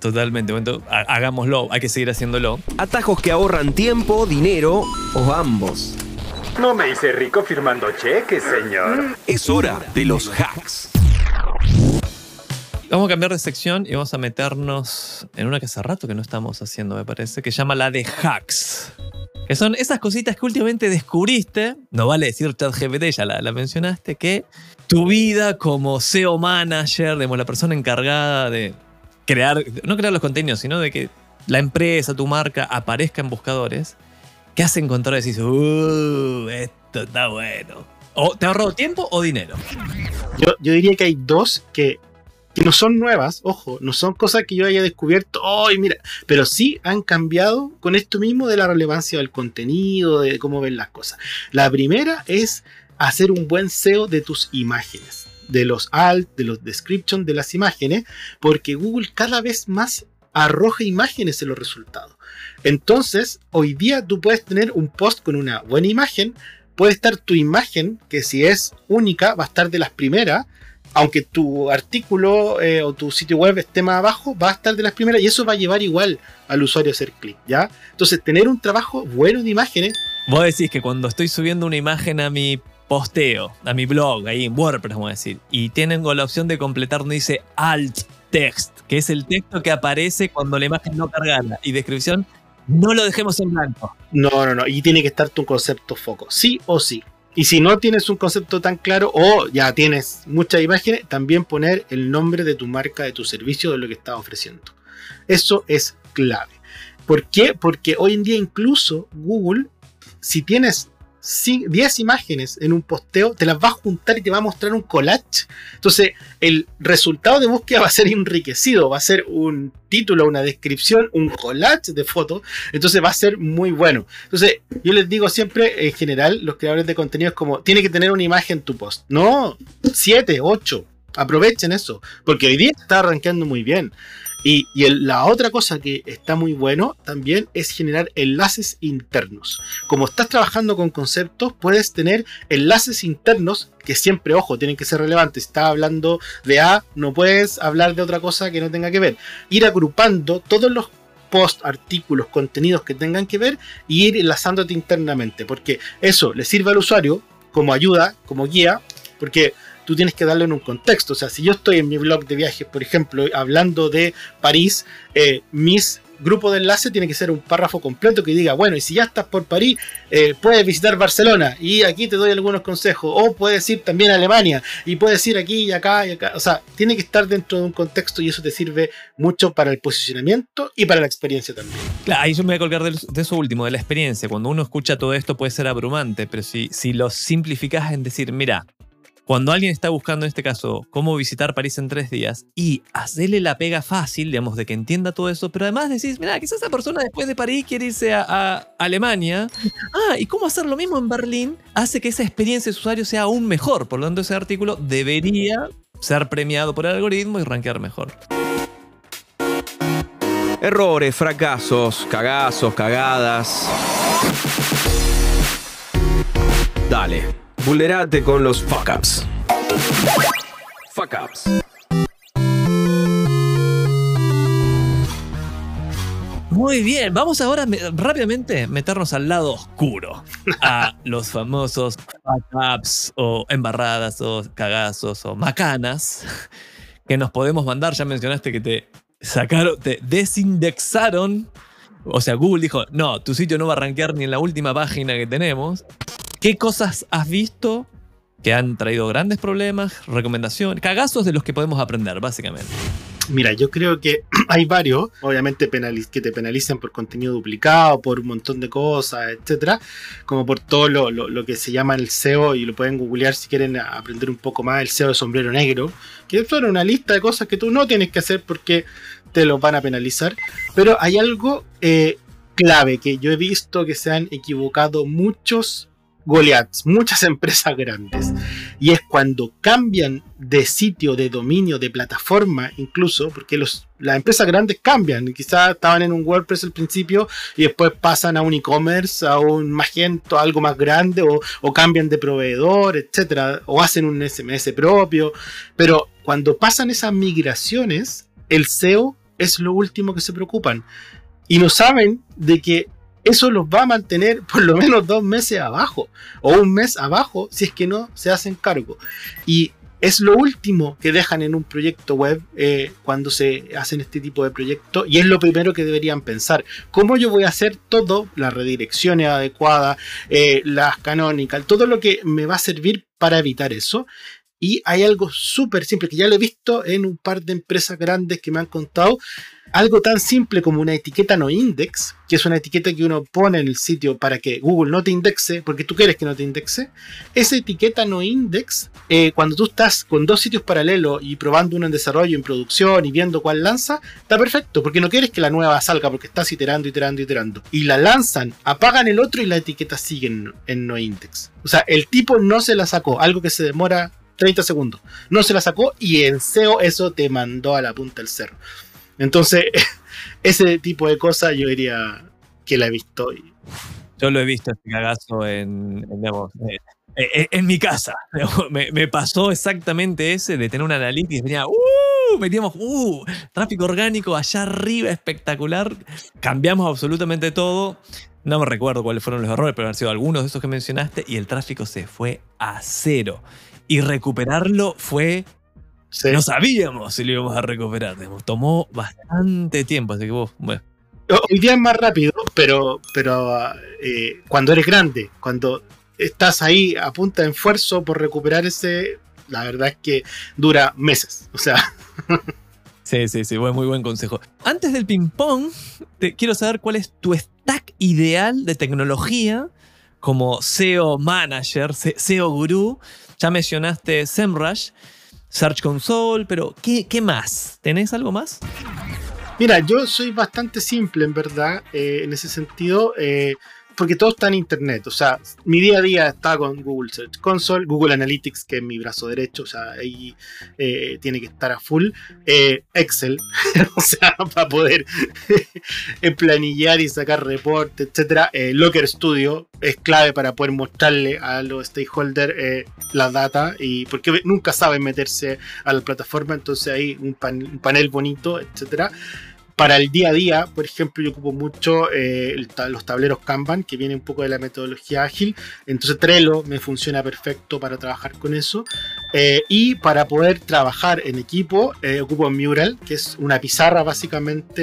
Totalmente, bueno, hagámoslo, hay que seguir haciéndolo. Atajos que ahorran tiempo, dinero o ambos. No me hice rico firmando cheques, señor. Es hora de los hacks. Vamos a cambiar de sección y vamos a meternos en una que hace rato que no estamos haciendo, me parece, que llama la de hacks. Que son esas cositas que últimamente descubriste, no vale decir ChatGPT, ya la, la mencionaste, que tu vida como SEO manager, digamos, la persona encargada de crear, no crear los contenidos, sino de que la empresa, tu marca, aparezca en buscadores, que has encontrado y decís, uh, esto está bueno. O te ha ahorrado tiempo o dinero. Yo, yo diría que hay dos que que no son nuevas, ojo, no son cosas que yo haya descubierto, hoy mira, pero sí han cambiado con esto mismo de la relevancia del contenido, de cómo ven las cosas. La primera es hacer un buen SEO de tus imágenes, de los alt, de los description de las imágenes, porque Google cada vez más arroja imágenes en los resultados. Entonces, hoy día tú puedes tener un post con una buena imagen, puede estar tu imagen, que si es única, va a estar de las primeras, aunque tu artículo eh, o tu sitio web esté más abajo, va a estar de las primeras y eso va a llevar igual al usuario a hacer clic, ¿ya? Entonces, tener un trabajo bueno de imágenes. Vos decís que cuando estoy subiendo una imagen a mi posteo, a mi blog, ahí en WordPress, vamos a decir, y tienen la opción de completar donde dice alt text, que es el texto que aparece cuando la imagen no carga y descripción, no lo dejemos en blanco. No, no, no, y tiene que estar tu concepto foco, sí o sí. Y si no tienes un concepto tan claro o ya tienes muchas imágenes, también poner el nombre de tu marca, de tu servicio, de lo que estás ofreciendo. Eso es clave. ¿Por qué? Porque hoy en día incluso Google, si tienes 10 imágenes en un posteo, te las va a juntar y te va a mostrar un collage. Entonces, el resultado de búsqueda va a ser enriquecido, va a ser un título, una descripción, un collage de fotos. Entonces, va a ser muy bueno. Entonces, yo les digo siempre, en general, los creadores de contenido es como, tiene que tener una imagen tu post. No, 7, 8. Aprovechen eso, porque hoy día está arrancando muy bien. Y, el, la otra cosa que está muy bueno también es generar enlaces internos. Como estás trabajando con conceptos, puedes tener enlaces internos que siempre, ojo, tienen que ser relevantes. Estás hablando de A, no puedes hablar de otra cosa que no tenga que ver. Ir agrupando todos los post, artículos, contenidos que tengan que ver y ir enlazándote internamente. Porque eso le sirve al usuario como ayuda, como guía, porque tú tienes que darle en un contexto. O sea, si yo estoy en mi blog de viajes, por ejemplo, hablando de París, eh, grupo de enlace tiene que ser un párrafo completo que diga, bueno, y si ya estás por París, eh, puedes visitar Barcelona y aquí te doy algunos consejos, o puedes ir también a Alemania y puedes ir aquí y acá y acá, o sea, tiene que estar dentro de un contexto y eso te sirve mucho para el posicionamiento y para la experiencia también. Claro, ahí yo me voy a colgar de, de eso último, de la experiencia. Cuando uno escucha todo esto puede ser abrumante, pero si, si lo simplificas en decir, mira, cuando alguien está buscando, en este caso, cómo visitar París en tres días y hacerle la pega fácil, digamos, de que entienda todo eso, pero además decís, mira, quizás esa persona después de París quiere irse a, a Alemania. *laughs* Ah, y cómo hacer lo mismo en Berlín hace que esa experiencia de usuario sea aún mejor. Por lo tanto, ese artículo debería ser premiado por el algoritmo y rankear mejor. Errores, fracasos, cagazos, cagadas. Dale, vulnerate con los fuck ups. Fuck ups. Muy bien, vamos ahora me- rápidamente meternos al lado oscuro, a *laughs* los famosos fuck ups o embarradas o cagazos o macanas que nos podemos mandar. Ya mencionaste que te sacaron, te desindexaron. O sea, Google dijo, no, tu sitio no va a rankear ni en la última página que tenemos. ¿Qué cosas has visto que han traído grandes problemas, recomendaciones, cagazos de los que podemos aprender, básicamente? Mira, yo creo que *clears throat* hay varios, obviamente que te penalizan por contenido duplicado, por un montón de cosas, etcétera, como por todo lo, que se llama el SEO y lo pueden googlear si quieren aprender un poco más el SEO de sombrero negro, que son una lista de cosas que tú no tienes que hacer porque te lo van a penalizar, pero hay algo eh, clave que yo he visto que se han equivocado muchos Goliaths, muchas *laughs* empresas grandes. Y es cuando cambian de sitio, de dominio, de plataforma, incluso, porque los, las empresas grandes cambian. Quizás estaban en un WordPress al principio y después pasan a un e-commerce, a un Magento, a algo más grande, o, o cambian de proveedor, etcétera, o hacen un SMS propio. Pero cuando pasan esas migraciones, el SEO es lo último que se preocupan. Y no saben de que eso los va a mantener por lo menos dos meses abajo o un mes abajo si es que no se hacen cargo. Y es lo último que dejan en un proyecto web eh, cuando se hacen este tipo de proyectos y es lo primero que deberían pensar. ¿Cómo yo voy a hacer todo, las redirecciones adecuadas, eh, las canónicas, todo lo que me va a servir para evitar eso? Y hay algo súper simple que ya lo he visto en un par de empresas grandes que me han contado. Algo tan simple como una etiqueta no index, que es una etiqueta que uno pone en el sitio para que Google no te indexe, porque tú quieres que no te indexe. Esa etiqueta no index, eh, cuando tú estás con dos sitios paralelos y probando uno en desarrollo, en producción y viendo cuál lanza, está perfecto, porque no quieres que la nueva salga, porque estás iterando, iterando, iterando. Y la lanzan, apagan el otro y la etiqueta sigue en, en no index. O sea, el tipo no se la sacó, algo que se demora 30 segundos. No se la sacó y en SEO eso te mandó a la punta del cerro. Entonces, *laughs* ese tipo de cosas yo diría que la he visto. Yo lo he visto este cagazo en, en, eh, eh, en mi casa. *laughs* Me, pasó exactamente ese de tener un analytics y venía, ¡uh! Metíamos, ¡uh! Tráfico orgánico allá arriba, espectacular. Cambiamos absolutamente todo. No me recuerdo cuáles fueron los errores, pero han sido algunos de esos que mencionaste y el tráfico se fue a cero. Y recuperarlo fue Sí. No sabíamos si lo íbamos a recuperar. Tomó bastante tiempo, así que vos, bueno. Hoy día es más rápido, pero, pero eh, cuando eres grande, cuando estás ahí a punta de esfuerzo por recuperar ese, la verdad es que dura meses. O sea. *laughs* Sí, sí, sí, muy buen consejo. Antes del ping-pong, te quiero saber cuál es tu stack ideal de tecnología como SEO manager, SEO gurú. Ya mencionaste SEMrush. Search Console, pero ¿qué, qué más? ¿Tenés algo más? Mira, yo soy bastante simple en verdad, eh, en ese sentido, eh, porque todo está en Internet. O sea, mi día a día está con Google Search Console, Google Analytics, que es mi brazo derecho, o sea, ahí eh, tiene que estar a full. Excel, *laughs* o sea, para poder *laughs* planillar y sacar reportes, etc. Locker Studio es clave para poder mostrarle a los stakeholders la data, y porque nunca saben meterse a la plataforma, entonces hay un, pan, un panel bonito, etcétera para el día a día, por ejemplo, yo ocupo mucho eh, los tableros Kanban, que viene un poco de la metodología ágil. Entonces Trello me funciona perfecto para trabajar con eso. Eh, y para poder trabajar en equipo, eh, ocupo Mural, que es una pizarra básicamente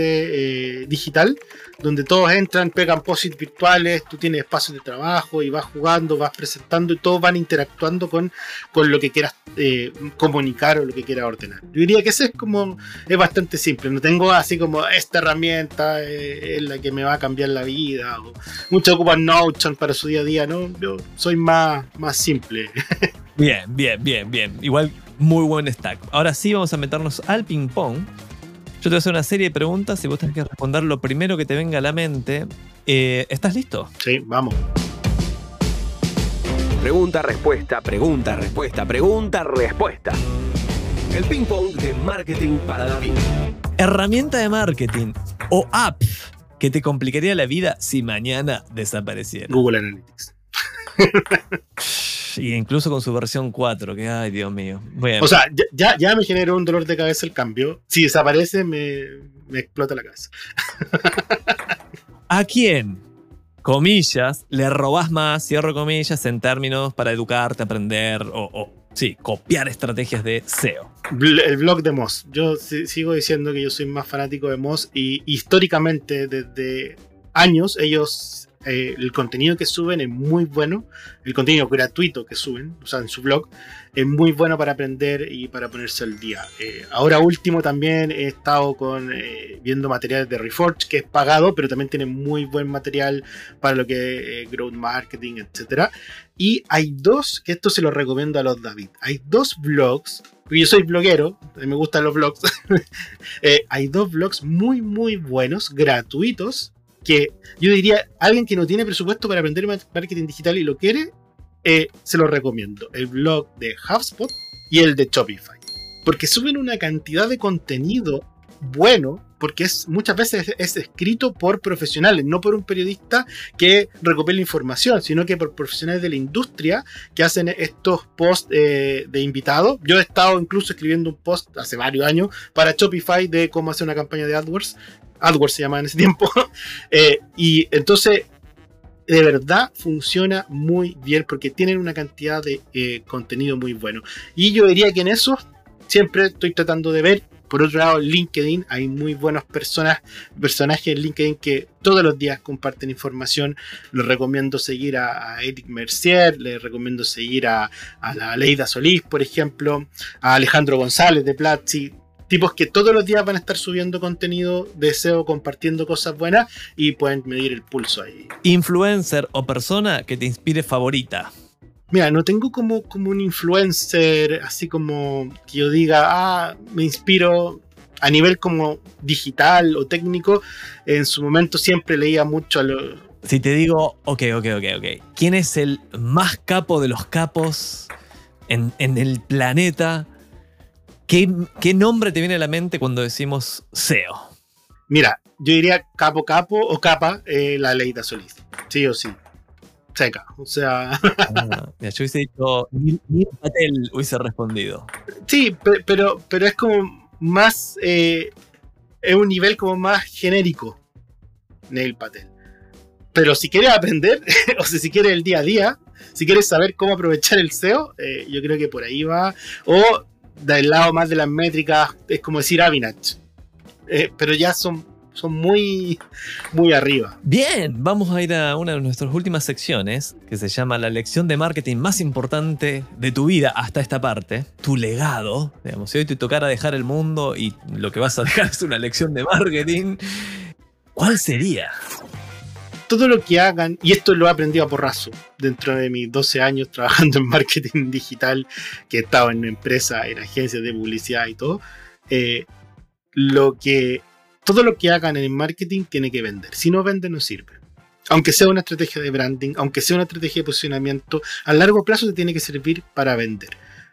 eh, digital, donde todos entran, pegan posits virtuales, tú tienes espacios de trabajo y vas jugando, vas presentando y todos van interactuando con, con lo que quieras eh, comunicar o lo que quieras ordenar. Yo diría que ese es como, es bastante simple, no tengo así como esta herramienta eh, es la que me va a cambiar la vida. O, muchos ocupan Notion para su día a día, ¿no? Yo soy más, más simple. *laughs* Bien, bien, bien, bien. Igual, muy buen stack. Ahora sí, vamos a meternos al ping-pong. Yo te voy a hacer una serie de preguntas y vos tenés que responder lo primero que te venga a la mente. Eh, ¿Estás listo? Sí, vamos. Pregunta, respuesta, pregunta, respuesta, pregunta, respuesta. El ping pong de marketing para David. Herramienta de marketing o app que te complicaría la vida si mañana desapareciera. Google Analytics. Y incluso con su versión 4, que ay, Dios mío. Bueno, O sea, ya, ya, ya me generó un dolor de cabeza el cambio. Si desaparece, me, me explota la cabeza. ¿a quién? Comillas, le robás más, cierro comillas, en términos para educarte, aprender o, o, sí, copiar estrategias de SEO. El blog de Moz. Yo si- sigo diciendo que yo soy más fanático de Moz y históricamente desde años ellos eh, el contenido que suben es muy bueno, el contenido gratuito que suben, o sea, en su blog, es muy bueno para aprender y para ponerse al día. Eh, ahora último también he estado con eh, viendo materiales de Reforge, que es pagado, pero también tiene muy buen material para lo que es growth marketing, etcétera. Y hay dos, que esto se lo recomiendo a los David, hay dos blogs yo soy bloguero, me gustan los blogs. *laughs* Eh, hay dos blogs muy, muy buenos, gratuitos, que yo diría, alguien que no tiene presupuesto para aprender ma- marketing digital y lo quiere, eh, se lo recomiendo. El blog de HubSpot y el de Shopify. Porque suben una cantidad de contenido bueno, porque es, muchas veces es escrito por profesionales, no por un periodista que recopila información, sino que por profesionales de la industria que hacen estos posts eh, de invitados. Yo he estado incluso escribiendo un post hace varios años para Shopify de cómo hacer una campaña de AdWords. AdWords se llamaba en ese tiempo. *laughs* Eh, y entonces, de verdad funciona muy bien porque tienen una cantidad de eh, contenido muy bueno. Y yo diría que en eso siempre estoy tratando de ver. Por otro lado, LinkedIn, hay muy buenas personas, personajes en LinkedIn que todos los días comparten información. Les recomiendo seguir a, a Eric Mercier, les recomiendo seguir a, a la Leida Solís, por ejemplo, a Alejandro González de Platzi. Tipos que todos los días van a estar subiendo contenido de SEO, compartiendo cosas buenas y pueden medir el pulso ahí. Influencer o persona que te inspire favorita. Mira, no tengo como, como un influencer así como que yo diga, ah, me inspiro a nivel como digital o técnico. En su momento siempre leía mucho a los... Si te digo, ok, ok, ok, ok. ¿Quién es el más capo de los capos en, en el planeta? ¿Qué, ¿Qué nombre te viene a la mente cuando decimos SEO? Mira, yo diría capo capo o capa, eh, la Leida Solís. Sí o sí. Seca. O sea, Ah, mira, yo hubiese dicho, Neil Neil Patel hubiese respondido. sí, pe- pero, pero es como más... eh, es un nivel como más genérico. Neil Patel. Pero si quieres aprender, *laughs* o sea, si quieres el día a día, si quieres saber cómo aprovechar el SEO, eh, yo creo que por ahí va. O del lado más de las métricas, es como decir Avinach. Eh, pero ya son, son muy, muy arriba. Bien, vamos a ir a una de nuestras últimas secciones que se llama la lección de marketing más importante de tu vida hasta esta parte, tu legado. Digamos, si hoy te tocara dejar el mundo y lo que vas a dejar *laughs* es una lección de marketing, ¿cuál sería? Todo lo que hagan, y esto lo he aprendido a porrazo dentro de mis 12 años trabajando en marketing *laughs* digital, que he estado en empresas, en agencias de publicidad y todo, eh, lo que, todo lo que hagan en marketing tiene que vender. Si no vende, no sirve. Aunque sea una estrategia de branding, aunque sea una estrategia de posicionamiento, a largo plazo te tiene que servir para vender.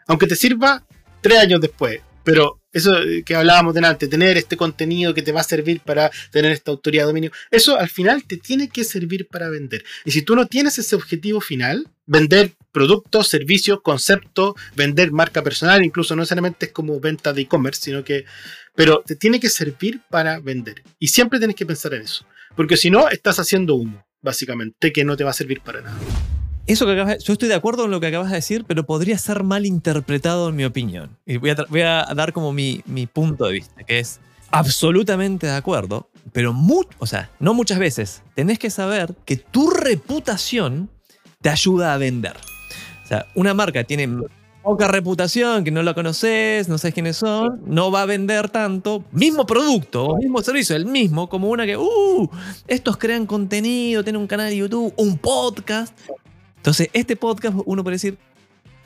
Aunque te sirva tres años después, pero eso que hablábamos delante, tener este contenido que te va a servir para tener esta autoridad de dominio, eso al final te tiene que servir para vender. Y si tú no tienes ese objetivo final, vender productos, servicios, conceptos, vender marca personal, incluso no necesariamente es como venta de e-commerce, sino que, pero te tiene que servir para vender. Y siempre tienes que pensar en eso, porque si no, estás haciendo humo, básicamente, que no te va a servir para nada. Eso que acabas, yo estoy de acuerdo con lo que acabas de decir, pero podría ser mal interpretado en mi opinión. Y voy a, voy a dar como mi, mi, punto de vista, que es absolutamente de acuerdo, pero o sea, no muchas veces. Tenés que saber que tu reputación te ayuda a vender. O sea, una marca tiene poca reputación, que no la conoces, no sabes quiénes son, no va a vender tanto, mismo producto, mismo servicio, el mismo, como una que, uh, estos crean contenido, tienen un canal de YouTube, un podcast. Entonces, este podcast, uno puede decir,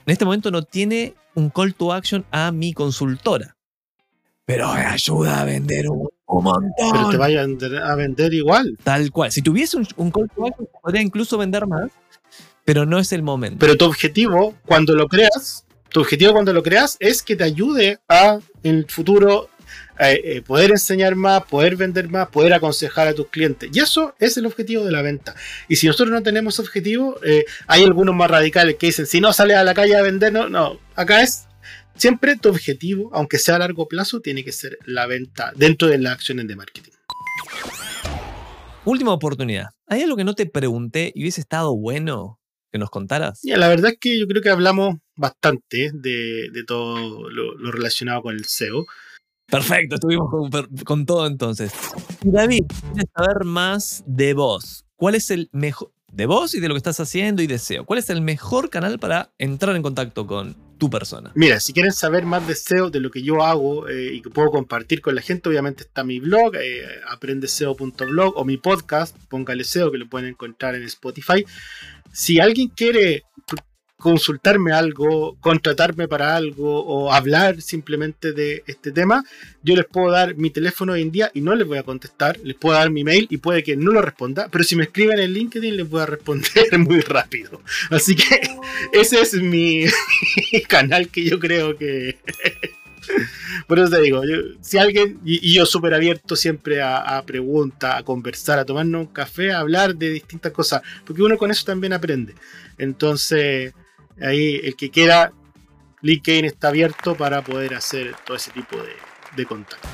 en este momento no tiene un call to action a mi consultora, pero me ayuda a vender un, montón. Pero te vaya a vender igual. Tal cual. Si tuviese un, un call to action, podría incluso vender más pero no es el momento. Pero tu objetivo, cuando lo creas, tu objetivo cuando lo creas es que te ayude a en el futuro eh, eh, poder enseñar más, poder vender más, poder aconsejar a tus clientes. Y eso es el objetivo de la venta. Y si nosotros no tenemos objetivo, eh, hay algunos más radicales que dicen, si no sales a la calle a vender, no, no, acá es siempre tu objetivo, aunque sea a largo plazo, tiene que ser la venta dentro de las acciones de marketing. Última oportunidad. ¿Hay algo que no te pregunté y hubiese estado bueno que nos contaras? la verdad es que yo creo que hablamos bastante de, todo lo, relacionado con el SEO. Perfecto, estuvimos con, todo entonces. David, ¿quieres saber más de vos? ¿Cuál es el mejor, de vos y de lo que estás haciendo y de SEO? ¿Cuál es el mejor canal para entrar en contacto con tu persona? Mira, si quieren saber más de SEO, de lo que yo hago eh, y que puedo compartir con la gente, obviamente está mi blog, eh, aprendeseo.blog o mi podcast, póngale SEO, que lo pueden encontrar en Spotify si alguien quiere consultarme algo, contratarme para algo o hablar simplemente de este tema, yo les puedo dar mi teléfono hoy en día y no les voy a contestar, les puedo dar mi mail y puede que no lo responda, pero si me escriben en LinkedIn les voy a responder *laughs* muy rápido. Así que *laughs* ese es mi *laughs* canal que yo creo que por eso te digo, si alguien, y, yo súper abierto siempre a, preguntas, a conversar, a tomarnos un café, a hablar de distintas cosas, porque uno con eso también aprende. Entonces, ahí el que quiera, LinkedIn está abierto para poder hacer todo ese tipo de, de contacto.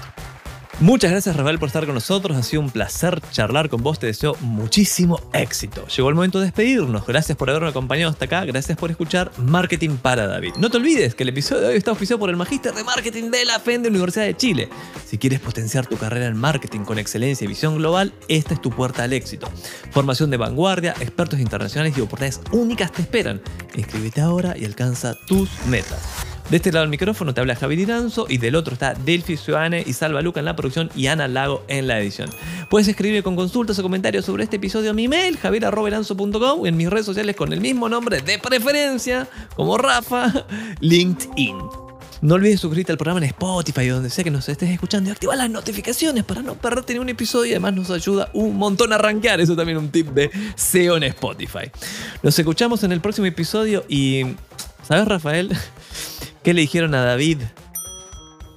Muchas gracias Rafael por estar con nosotros, ha sido un placer charlar con vos, te deseo muchísimo éxito. Llegó el momento de despedirnos, gracias por haberme acompañado hasta acá, gracias por escuchar Marketing para David. No te olvides que el episodio de hoy está oficiado por el Magíster de Marketing de la FEN de Universidad de Chile. Si quieres potenciar tu carrera en marketing con excelencia y visión global, esta es tu puerta al éxito. Formación de vanguardia, expertos internacionales y oportunidades únicas te esperan. Inscríbete ahora y alcanza tus metas. De este lado del micrófono te habla Javier Iranzo y del otro está Delphi Suane y Salva Luca en la producción y Ana Lago en la edición. Puedes escribirme con consultas o comentarios sobre este episodio a mi mail, javier.iranzo.com o en mis redes sociales con el mismo nombre de preferencia, como Rafa, LinkedIn. No olvides suscribirte al programa en Spotify o donde sea que nos estés escuchando y activar las notificaciones para no perderte ni un episodio y además nos ayuda un montón a arranquear. Eso también es un tip de SEO en Spotify. Nos escuchamos en el próximo episodio y... ¿Sabes, Rafael? *laughs* ¿Qué le dijeron a David?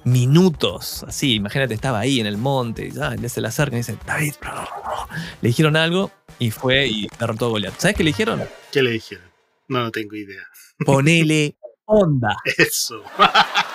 Minutos, así, imagínate, estaba ahí en el monte, y ah, se le acerca y dice, David, le dijeron algo y fue y derrotó a Goliath. ¿Sabes qué le dijeron? ¿Qué le dijeron? No, no tengo idea. Ponele *laughs* onda. Eso. *laughs*